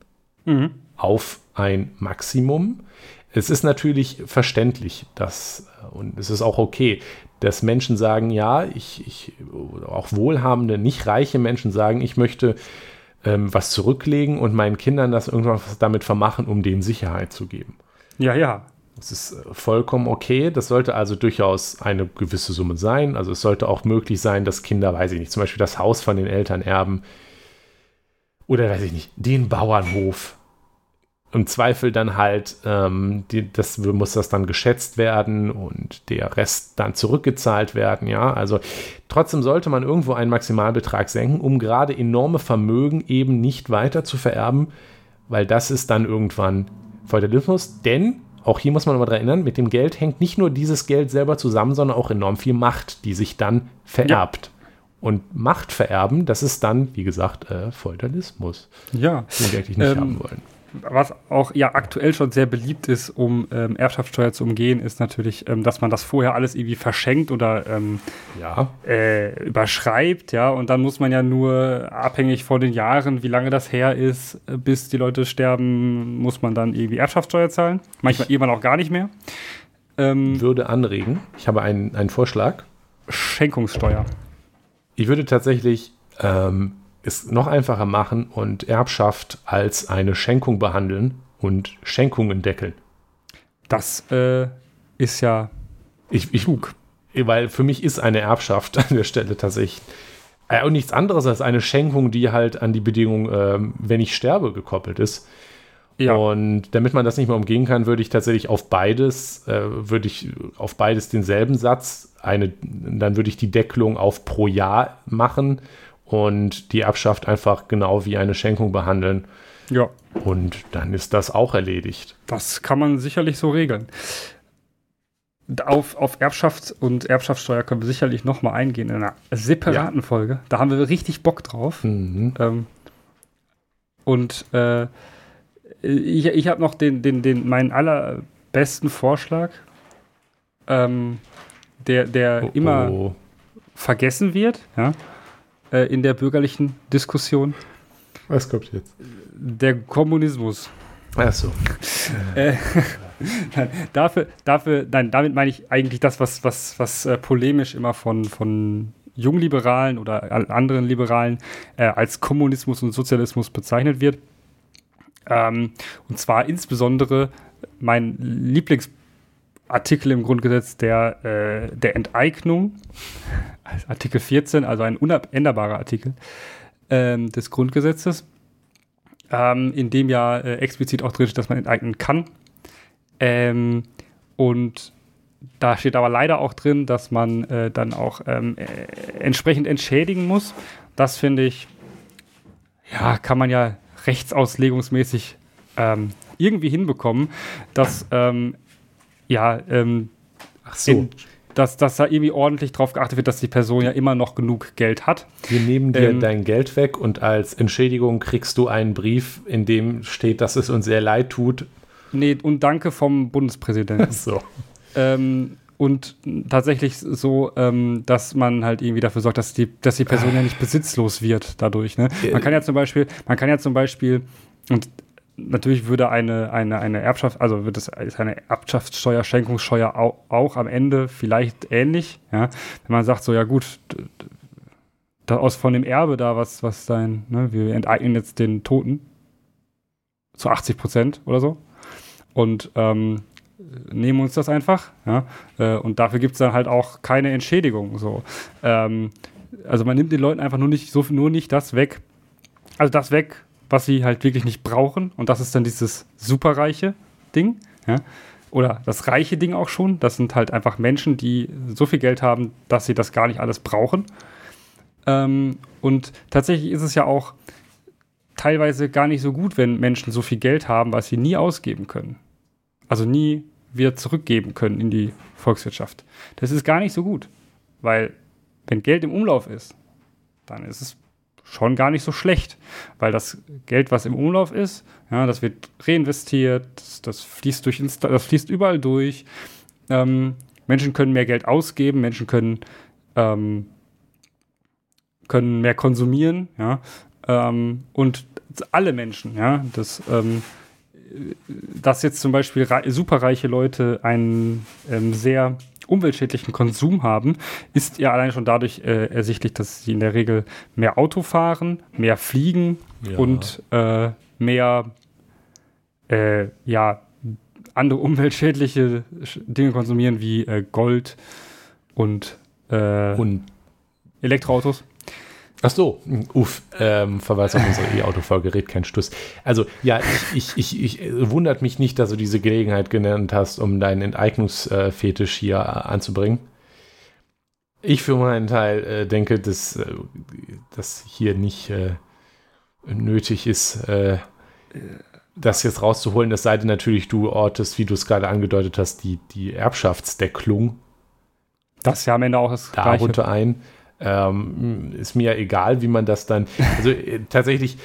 mhm. auf ein Maximum. Es ist natürlich verständlich, dass, und es ist auch okay, dass Menschen sagen, ja, ich, ich auch wohlhabende, nicht reiche Menschen sagen, ich möchte ähm, was zurücklegen und meinen Kindern das irgendwann damit vermachen, um denen Sicherheit zu geben. Ja, ja. Das ist äh, vollkommen okay. Das sollte also durchaus eine gewisse Summe sein. Also es sollte auch möglich sein, dass Kinder, weiß ich nicht, zum Beispiel das Haus von den Eltern erben. Oder weiß ich nicht, den Bauernhof im Zweifel dann halt, ähm, die, das muss das dann geschätzt werden und der Rest dann zurückgezahlt werden, ja. Also trotzdem sollte man irgendwo einen Maximalbetrag senken, um gerade enorme Vermögen eben nicht weiter zu vererben, weil das ist dann irgendwann Feudalismus, denn auch hier muss man mal daran erinnern, mit dem Geld hängt nicht nur dieses Geld selber zusammen, sondern auch enorm viel Macht, die sich dann vererbt. Ja. Und Macht vererben, das ist dann, wie gesagt, äh, Feudalismus. Ja. Den wir eigentlich nicht ähm, haben wollen was auch ja aktuell schon sehr beliebt ist, um ähm, Erbschaftssteuer zu umgehen, ist natürlich, ähm, dass man das vorher alles irgendwie verschenkt oder ähm, ja. äh, überschreibt, ja, und dann muss man ja nur abhängig von den Jahren, wie lange das her ist, bis die Leute sterben, muss man dann irgendwie Erbschaftssteuer zahlen. Manchmal irgendwann auch gar nicht mehr. Ähm, würde anregen, ich habe einen, einen Vorschlag. Schenkungssteuer. Ich würde tatsächlich ähm, es noch einfacher machen und Erbschaft als eine Schenkung behandeln und Schenkungen deckeln. Das äh, ist ja ich, ich, klug. Weil für mich ist eine Erbschaft an der Stelle tatsächlich äh, und nichts anderes als eine Schenkung, die halt an die Bedingung, äh, wenn ich sterbe, gekoppelt ist. Ja. Und damit man das nicht mehr umgehen kann, würde ich tatsächlich auf beides, äh, würde ich auf beides denselben Satz, eine, dann würde ich die Deckelung auf pro Jahr machen und die Erbschaft einfach genau wie eine Schenkung behandeln. Ja. Und dann ist das auch erledigt. Das kann man sicherlich so regeln. Auf, auf Erbschaft und Erbschaftssteuer können wir sicherlich nochmal eingehen in einer separaten ja. Folge. Da haben wir richtig Bock drauf. Mhm. Ähm, und äh, ich, ich habe noch den, den, den, meinen allerbesten Vorschlag, ähm, der, der oh, immer oh. vergessen wird. Ja? Äh, in der bürgerlichen Diskussion. Was kommt jetzt? Der Kommunismus. Ach so. äh, nein, dafür, dafür, nein, damit meine ich eigentlich das, was, was, was äh, polemisch immer von, von Jungliberalen oder anderen Liberalen äh, als Kommunismus und Sozialismus bezeichnet wird. Ähm, und zwar insbesondere mein Lieblingsartikel im Grundgesetz der, äh, der Enteignung Artikel 14, also ein unabänderbarer Artikel ähm, des Grundgesetzes, ähm, in dem ja äh, explizit auch drin steht, dass man enteignen kann. Ähm, und da steht aber leider auch drin, dass man äh, dann auch ähm, äh, entsprechend entschädigen muss. Das finde ich, ja, kann man ja rechtsauslegungsmäßig ähm, irgendwie hinbekommen, dass ähm, ja, Ach so. In, dass, dass da irgendwie ordentlich drauf geachtet wird, dass die Person ja immer noch genug Geld hat. Wir nehmen dir ähm, dein Geld weg und als Entschädigung kriegst du einen Brief, in dem steht, dass es uns sehr leid tut. Nee, und danke vom Bundespräsidenten. so. Ähm, und tatsächlich so, ähm, dass man halt irgendwie dafür sorgt, dass die, dass die Person ja nicht besitzlos wird dadurch. Ne? Man kann ja zum Beispiel, man kann ja zum Beispiel, und natürlich würde eine, eine, eine Erbschaft, also wird es ist eine Erbschaftssteuer, Schenkungssteuer auch, auch, am Ende vielleicht ähnlich, ja. Wenn man sagt, so, ja gut, da aus von dem Erbe da, was, was dein, ne, wir enteignen jetzt den Toten zu 80 Prozent oder so und ähm, nehmen uns das einfach, ja. Äh, und dafür gibt es dann halt auch keine Entschädigung, so. Ähm, also man nimmt den Leuten einfach nur nicht, so, nur nicht das weg, also das weg, was sie halt wirklich nicht brauchen. Und das ist dann dieses superreiche Ding. Ja? Oder das reiche Ding auch schon. Das sind halt einfach Menschen, die so viel Geld haben, dass sie das gar nicht alles brauchen. Ähm, und tatsächlich ist es ja auch teilweise gar nicht so gut, wenn Menschen so viel Geld haben, was sie nie ausgeben können. Also nie wieder zurückgeben können in die Volkswirtschaft. Das ist gar nicht so gut, weil wenn Geld im Umlauf ist, dann ist es schon gar nicht so schlecht, weil das Geld, was im Umlauf ist, ja, das wird reinvestiert, das, das fließt durch Insta das fließt überall durch. Ähm, Menschen können mehr Geld ausgeben, Menschen können ähm, können mehr konsumieren, ja, ähm, und alle Menschen, ja, das ähm, dass jetzt zum Beispiel superreiche Leute einen ähm, sehr umweltschädlichen Konsum haben, ist ja allein schon dadurch äh, ersichtlich, dass sie in der Regel mehr Auto fahren, mehr fliegen ja. und äh, mehr äh, ja, andere umweltschädliche Dinge konsumieren wie äh, Gold und, äh, und Elektroautos. Ach so, uff, ähm, Verweis auf unsere E-Auto-Folge, red kein Stuss. Also, ja, ich, ich, ich, ich wundert mich nicht, dass du diese Gelegenheit genannt hast, um deinen Enteignungsfetisch hier äh, anzubringen. Ich für meinen Teil äh, denke, dass äh, das hier nicht äh, nötig ist, äh, das jetzt rauszuholen. Es sei denn natürlich, du ortest, wie du es gerade angedeutet hast, die, die Erbschaftsdecklung. Das ja am Ende auch das Darunter Gleiche. ein. Ähm, ist mir ja egal, wie man das dann. Also äh, tatsächlich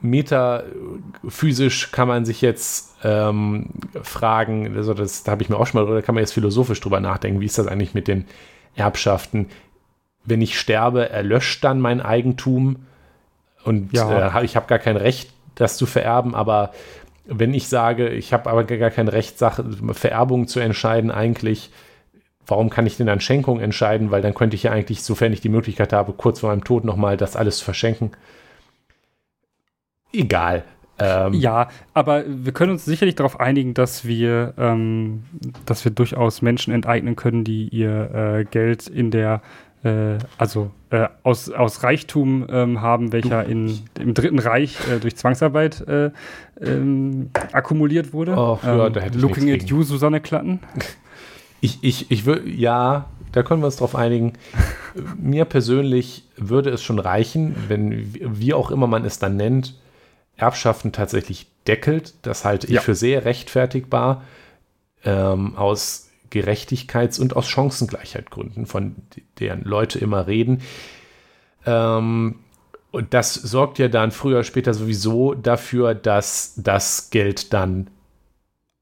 metaphysisch kann man sich jetzt ähm, fragen, also das da habe ich mir auch schon mal, oder kann man jetzt philosophisch drüber nachdenken, wie ist das eigentlich mit den Erbschaften? Wenn ich sterbe, erlöscht dann mein Eigentum und ja. äh, ich habe gar kein Recht, das zu vererben, aber wenn ich sage, ich habe aber gar kein Recht, Sache, Vererbung zu entscheiden, eigentlich warum kann ich denn an Schenkung entscheiden? Weil dann könnte ich ja eigentlich, sofern ich die Möglichkeit habe, kurz vor meinem Tod nochmal das alles verschenken. Egal. Ähm, ja, aber wir können uns sicherlich darauf einigen, dass wir, ähm, dass wir durchaus Menschen enteignen können, die ihr äh, Geld in der, äh, also äh, aus, aus Reichtum ähm, haben, welcher in, im Dritten Reich äh, durch Zwangsarbeit äh, ähm, akkumuliert wurde. Oh, ja, da hätte ich Looking at you, Susanne Klatten. Ich, ich, ich würde, ja, da können wir uns drauf einigen. Mir persönlich würde es schon reichen, wenn, wie auch immer man es dann nennt, Erbschaften tatsächlich deckelt. Das halte ich ja. für sehr rechtfertigbar ähm, aus Gerechtigkeits- und aus Chancengleichheitgründen, von deren Leute immer reden. Ähm, und das sorgt ja dann früher oder später sowieso dafür, dass das Geld dann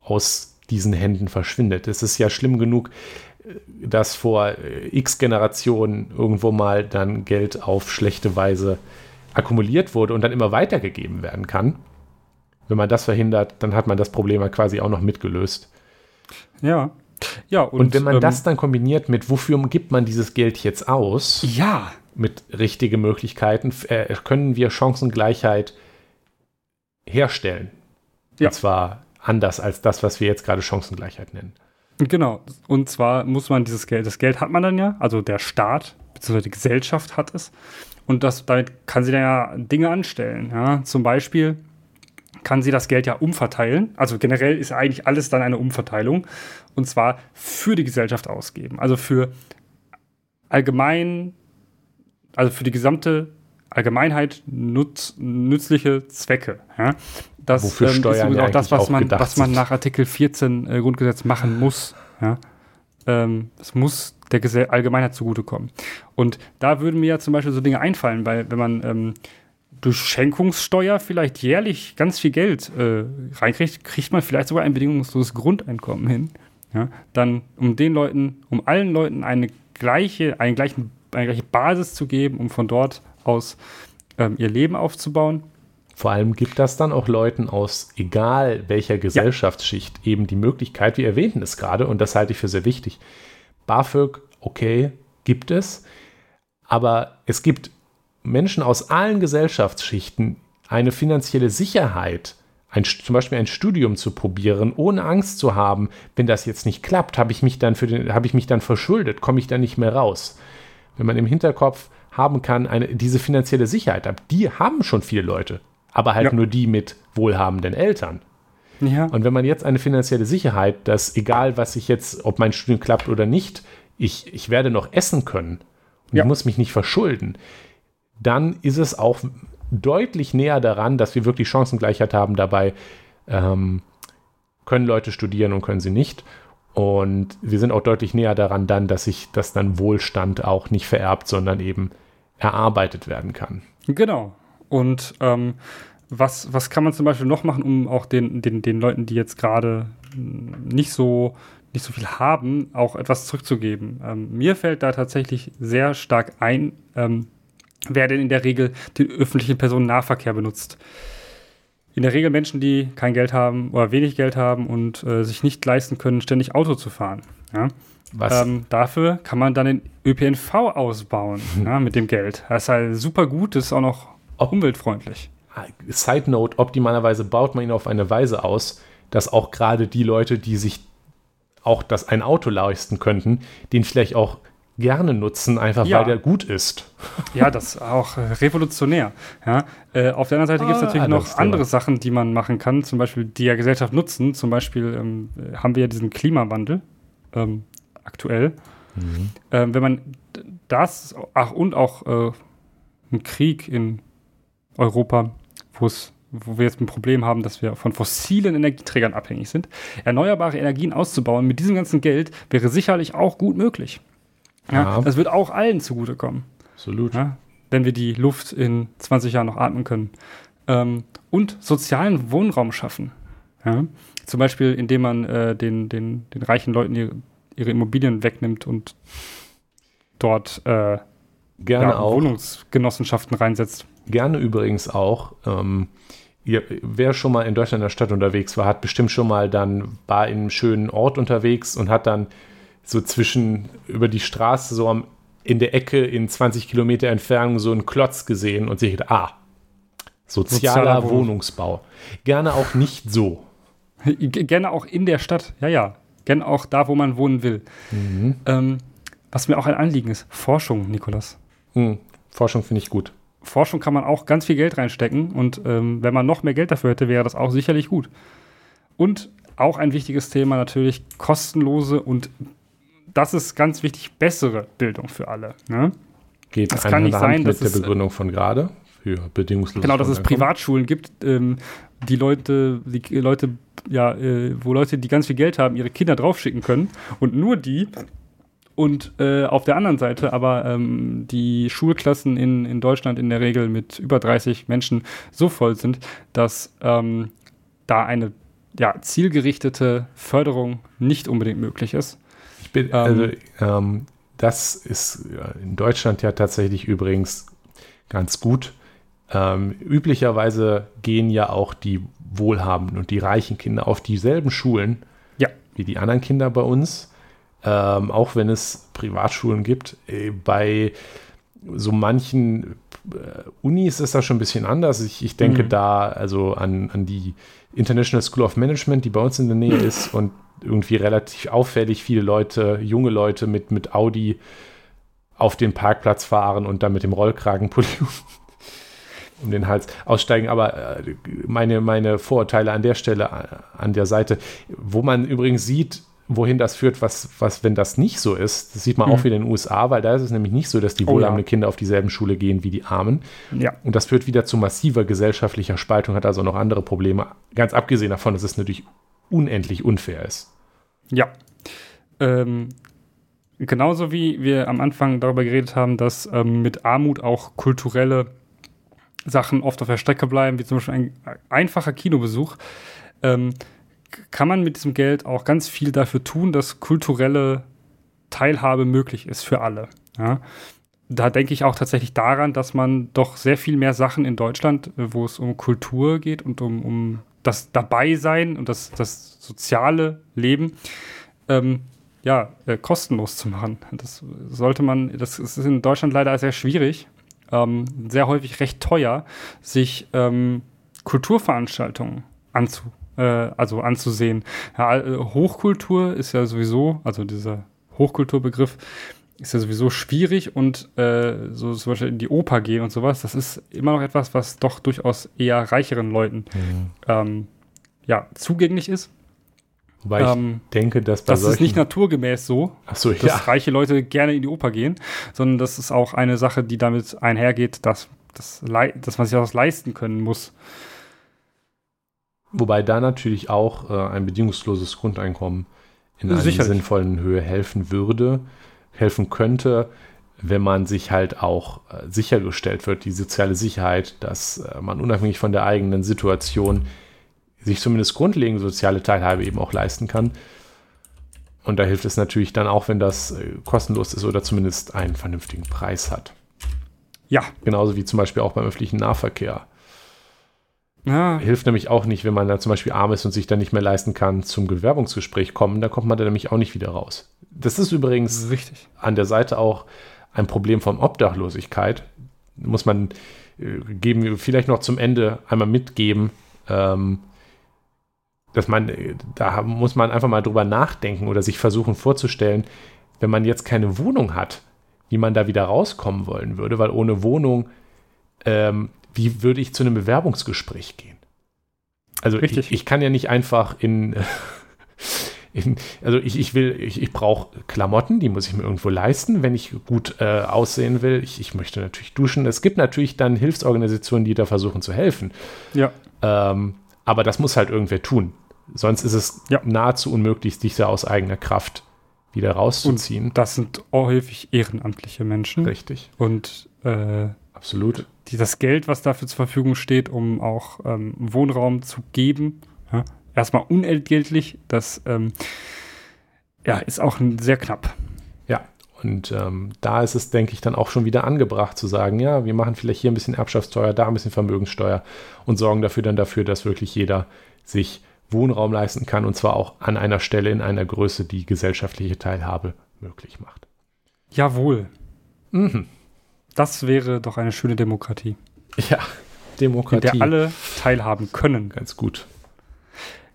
aus diesen Händen verschwindet. Es ist ja schlimm genug, dass vor äh, x Generationen irgendwo mal dann Geld auf schlechte Weise akkumuliert wurde und dann immer weitergegeben werden kann. Wenn man das verhindert, dann hat man das Problem ja quasi auch noch mitgelöst. Ja. Ja, und, und wenn man ähm, das dann kombiniert mit, wofür gibt man dieses Geld jetzt aus? Ja. Mit richtigen Möglichkeiten, äh, können wir Chancengleichheit herstellen. Ja. Und zwar anders als das, was wir jetzt gerade Chancengleichheit nennen. Genau. Und zwar muss man dieses Geld, das Geld hat man dann ja, also der Staat bzw. die Gesellschaft hat es. Und das, damit kann sie dann ja Dinge anstellen. Ja? Zum Beispiel kann sie das Geld ja umverteilen. Also generell ist eigentlich alles dann eine Umverteilung. Und zwar für die Gesellschaft ausgeben. Also für allgemein, also für die gesamte Allgemeinheit nutz, nützliche Zwecke. Ja? Das Wofür ähm, Steuern ist auch das, was, auch man, was man nach Artikel 14 äh, Grundgesetz machen muss. Ja? Ähm, es muss der Gesell Allgemeinheit zugutekommen. Und da würden mir ja zum Beispiel so Dinge einfallen, weil wenn man ähm, durch Schenkungssteuer vielleicht jährlich ganz viel Geld äh, reinkriegt, kriegt man vielleicht sogar ein bedingungsloses Grundeinkommen hin. Ja? Dann, um den Leuten, um allen Leuten eine gleiche, einen gleichen, eine gleiche Basis zu geben, um von dort aus ähm, ihr Leben aufzubauen vor allem gibt das dann auch Leuten aus egal welcher Gesellschaftsschicht ja. eben die Möglichkeit, wir erwähnten es gerade und das halte ich für sehr wichtig. BAföG, okay, gibt es, aber es gibt Menschen aus allen Gesellschaftsschichten eine finanzielle Sicherheit, ein, zum Beispiel ein Studium zu probieren, ohne Angst zu haben, wenn das jetzt nicht klappt, habe ich mich dann für den, habe ich mich dann verschuldet, komme ich dann nicht mehr raus. Wenn man im Hinterkopf haben kann, eine, diese finanzielle Sicherheit, die haben schon viele Leute aber halt ja. nur die mit wohlhabenden Eltern. Ja. Und wenn man jetzt eine finanzielle Sicherheit, dass egal was ich jetzt, ob mein Studium klappt oder nicht, ich, ich werde noch essen können und ja. ich muss mich nicht verschulden, dann ist es auch deutlich näher daran, dass wir wirklich Chancengleichheit haben dabei, ähm, können Leute studieren und können sie nicht. Und wir sind auch deutlich näher daran dann, dass sich das dann Wohlstand auch nicht vererbt, sondern eben erarbeitet werden kann. Genau. Und ähm, was, was kann man zum Beispiel noch machen, um auch den, den, den Leuten, die jetzt gerade nicht so, nicht so viel haben, auch etwas zurückzugeben? Ähm, mir fällt da tatsächlich sehr stark ein, ähm, wer denn in der Regel den öffentlichen Personennahverkehr benutzt in der Regel Menschen, die kein Geld haben oder wenig Geld haben und äh, sich nicht leisten können, ständig Auto zu fahren. Ja? Ähm, dafür kann man dann den ÖPNV ausbauen ja, mit dem Geld. Das ist halt super gut, das ist auch noch umweltfreundlich. Side Note: Optimalerweise baut man ihn auf eine Weise aus, dass auch gerade die Leute, die sich auch das ein Auto leisten könnten, den vielleicht auch gerne nutzen, einfach ja. weil der gut ist. Ja, das ist auch äh, revolutionär. Ja, äh, auf der anderen Seite gibt es ah, natürlich noch andere Sachen, die man machen kann, zum Beispiel die ja Gesellschaft nutzen. Zum Beispiel ähm, haben wir ja diesen Klimawandel ähm, aktuell. Mhm. Ähm, wenn man das, ach und auch äh, einen Krieg in Europa, wo es wo wir jetzt ein Problem haben, dass wir von fossilen Energieträgern abhängig sind, erneuerbare Energien auszubauen mit diesem ganzen Geld wäre sicherlich auch gut möglich. Ja, ja. Das wird auch allen zugutekommen. Absolut. Ja, wenn wir die Luft in 20 Jahren noch atmen können. Ähm, und sozialen Wohnraum schaffen. Ja? Zum Beispiel, indem man äh, den, den, den reichen Leuten ihre, ihre Immobilien wegnimmt und dort äh, Gerne ja, auch. Wohnungsgenossenschaften reinsetzt. Gerne übrigens auch. Ähm, ihr, wer schon mal in Deutschland in der Stadt unterwegs war, hat bestimmt schon mal dann, war in einem schönen Ort unterwegs und hat dann so zwischen über die Straße so am, in der Ecke in 20 Kilometer Entfernung so einen Klotz gesehen und sich gedacht, ah, sozialer, sozialer Wohnungsbau. Gerne auch nicht so. Gerne auch in der Stadt, ja, ja. Gerne auch da, wo man wohnen will. Mhm. Ähm, was mir auch ein Anliegen ist, Forschung, Nikolas. Mhm. Forschung finde ich gut. Forschung kann man auch ganz viel Geld reinstecken und ähm, wenn man noch mehr Geld dafür hätte, wäre das auch sicherlich gut. Und auch ein wichtiges Thema natürlich kostenlose und das ist ganz wichtig, bessere Bildung für alle. Ne? Geht das kann nicht sein, dass mit der Begründung von gerade für bedingungsloses Genau, dass es Privatschulen gibt, ähm, die Leute, die Leute, ja, äh, wo Leute, die ganz viel Geld haben, ihre Kinder draufschicken können und nur die. Und äh, auf der anderen Seite aber ähm, die Schulklassen in, in Deutschland in der Regel mit über 30 Menschen so voll sind, dass ähm, da eine ja, zielgerichtete Förderung nicht unbedingt möglich ist bin, ähm, also, ähm, das ist in Deutschland ja tatsächlich übrigens ganz gut. Ähm, üblicherweise gehen ja auch die wohlhabenden und die reichen Kinder auf dieselben Schulen ja. wie die anderen Kinder bei uns. Ähm, auch wenn es Privatschulen gibt. Äh, bei so manchen äh, Unis ist das schon ein bisschen anders. Ich, ich denke mhm. da also an, an die International School of Management, die bei uns in der Nähe ist und irgendwie relativ auffällig viele Leute, junge Leute mit, mit Audi auf den Parkplatz fahren und dann mit dem Rollkragenpulli um den Hals aussteigen. Aber äh, meine, meine Vorurteile an der Stelle, äh, an der Seite, wo man übrigens sieht, wohin das führt, was, was, wenn das nicht so ist, das sieht man mhm. auch wieder in den USA, weil da ist es nämlich nicht so, dass die wohlhabenden oh, ja. Kinder auf dieselben Schule gehen wie die Armen. Ja. Und das führt wieder zu massiver gesellschaftlicher Spaltung, hat also noch andere Probleme. Ganz abgesehen davon, dass es natürlich unendlich unfair ist. Ja. Ähm, genauso wie wir am Anfang darüber geredet haben, dass ähm, mit Armut auch kulturelle Sachen oft auf der Strecke bleiben, wie zum Beispiel ein einfacher Kinobesuch, ähm, kann man mit diesem Geld auch ganz viel dafür tun, dass kulturelle Teilhabe möglich ist für alle. Ja? Da denke ich auch tatsächlich daran, dass man doch sehr viel mehr Sachen in Deutschland, äh, wo es um Kultur geht und um, um das Dabeisein und das, das soziale Leben ähm, ja, äh, kostenlos zu machen. Das sollte man, das ist in Deutschland leider sehr schwierig, ähm, sehr häufig recht teuer, sich ähm, Kulturveranstaltungen anzu, äh, also anzusehen. Ja, äh, Hochkultur ist ja sowieso, also dieser Hochkulturbegriff, ist ja sowieso schwierig und äh, so zum Beispiel in die Oper gehen und sowas, das ist immer noch etwas, was doch durchaus eher reicheren Leuten mhm. ähm, ja, zugänglich ist. Wobei Ähm, ich denke, dass bei Das ist solchen... nicht naturgemäß so, so, dass ja. reiche Leute gerne in die Oper gehen, sondern das ist auch eine Sache, die damit einhergeht, dass, dass, dass man sich das leisten können muss. Wobei da natürlich auch äh, ein bedingungsloses Grundeinkommen in einer sinnvollen Höhe helfen würde, helfen könnte, wenn man sich halt auch äh, sichergestellt wird, die soziale Sicherheit, dass äh, man unabhängig von der eigenen Situation sich zumindest grundlegende soziale Teilhabe eben auch leisten kann. Und da hilft es natürlich dann auch, wenn das äh, kostenlos ist oder zumindest einen vernünftigen Preis hat. Ja, Genauso wie zum Beispiel auch beim öffentlichen Nahverkehr. Ja Hilft nämlich auch nicht, wenn man da zum Beispiel arm ist und sich dann nicht mehr leisten kann, zum Bewerbungsgespräch kommen. Da kommt man dann nämlich auch nicht wieder raus. Das ist übrigens richtig. an der Seite auch ein Problem von Obdachlosigkeit. Muss man äh, geben, vielleicht noch zum Ende einmal mitgeben, ähm, dass man, äh, da muss man einfach mal drüber nachdenken oder sich versuchen vorzustellen, wenn man jetzt keine Wohnung hat, wie man da wieder rauskommen wollen würde, weil ohne Wohnung, ähm, wie würde ich zu einem Bewerbungsgespräch gehen? Also Richtig. Ich, ich kann ja nicht einfach in, in also ich, ich will, ich, ich brauche Klamotten, die muss ich mir irgendwo leisten, wenn ich gut äh, aussehen will. Ich, ich möchte natürlich duschen. Es gibt natürlich dann Hilfsorganisationen, die da versuchen zu helfen. Ja, Ähm, aber das muss halt irgendwer tun. Sonst ist es Ja. nahezu unmöglich, dich da aus eigener Kraft wieder rauszuziehen. das sind häufig ehrenamtliche Menschen. Richtig, Und äh, absolut. Die, das Geld, was dafür zur Verfügung steht, um auch ähm, Wohnraum zu geben, ja, erstmal unentgeltlich, das ähm, ja, ist auch sehr knapp. Ja, und ähm, da ist es, denke ich, dann auch schon wieder angebracht zu sagen, ja, wir machen vielleicht hier ein bisschen Erbschaftssteuer, da ein bisschen Vermögenssteuer und sorgen dafür dann dafür, dass wirklich jeder sich Wohnraum leisten kann und zwar auch an einer Stelle in einer Größe, die gesellschaftliche Teilhabe möglich macht. Jawohl, Mhm. Das wäre doch eine schöne Demokratie, Ja, in Demokratie. der alle teilhaben können. Ganz gut.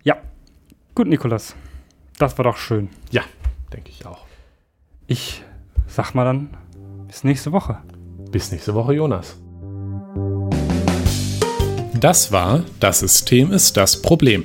Ja, gut, Nikolas, das war doch schön. Ja, denke ich auch. Ich sag mal dann, bis nächste Woche. Bis nächste Woche, Jonas. Das war Das System ist das Problem.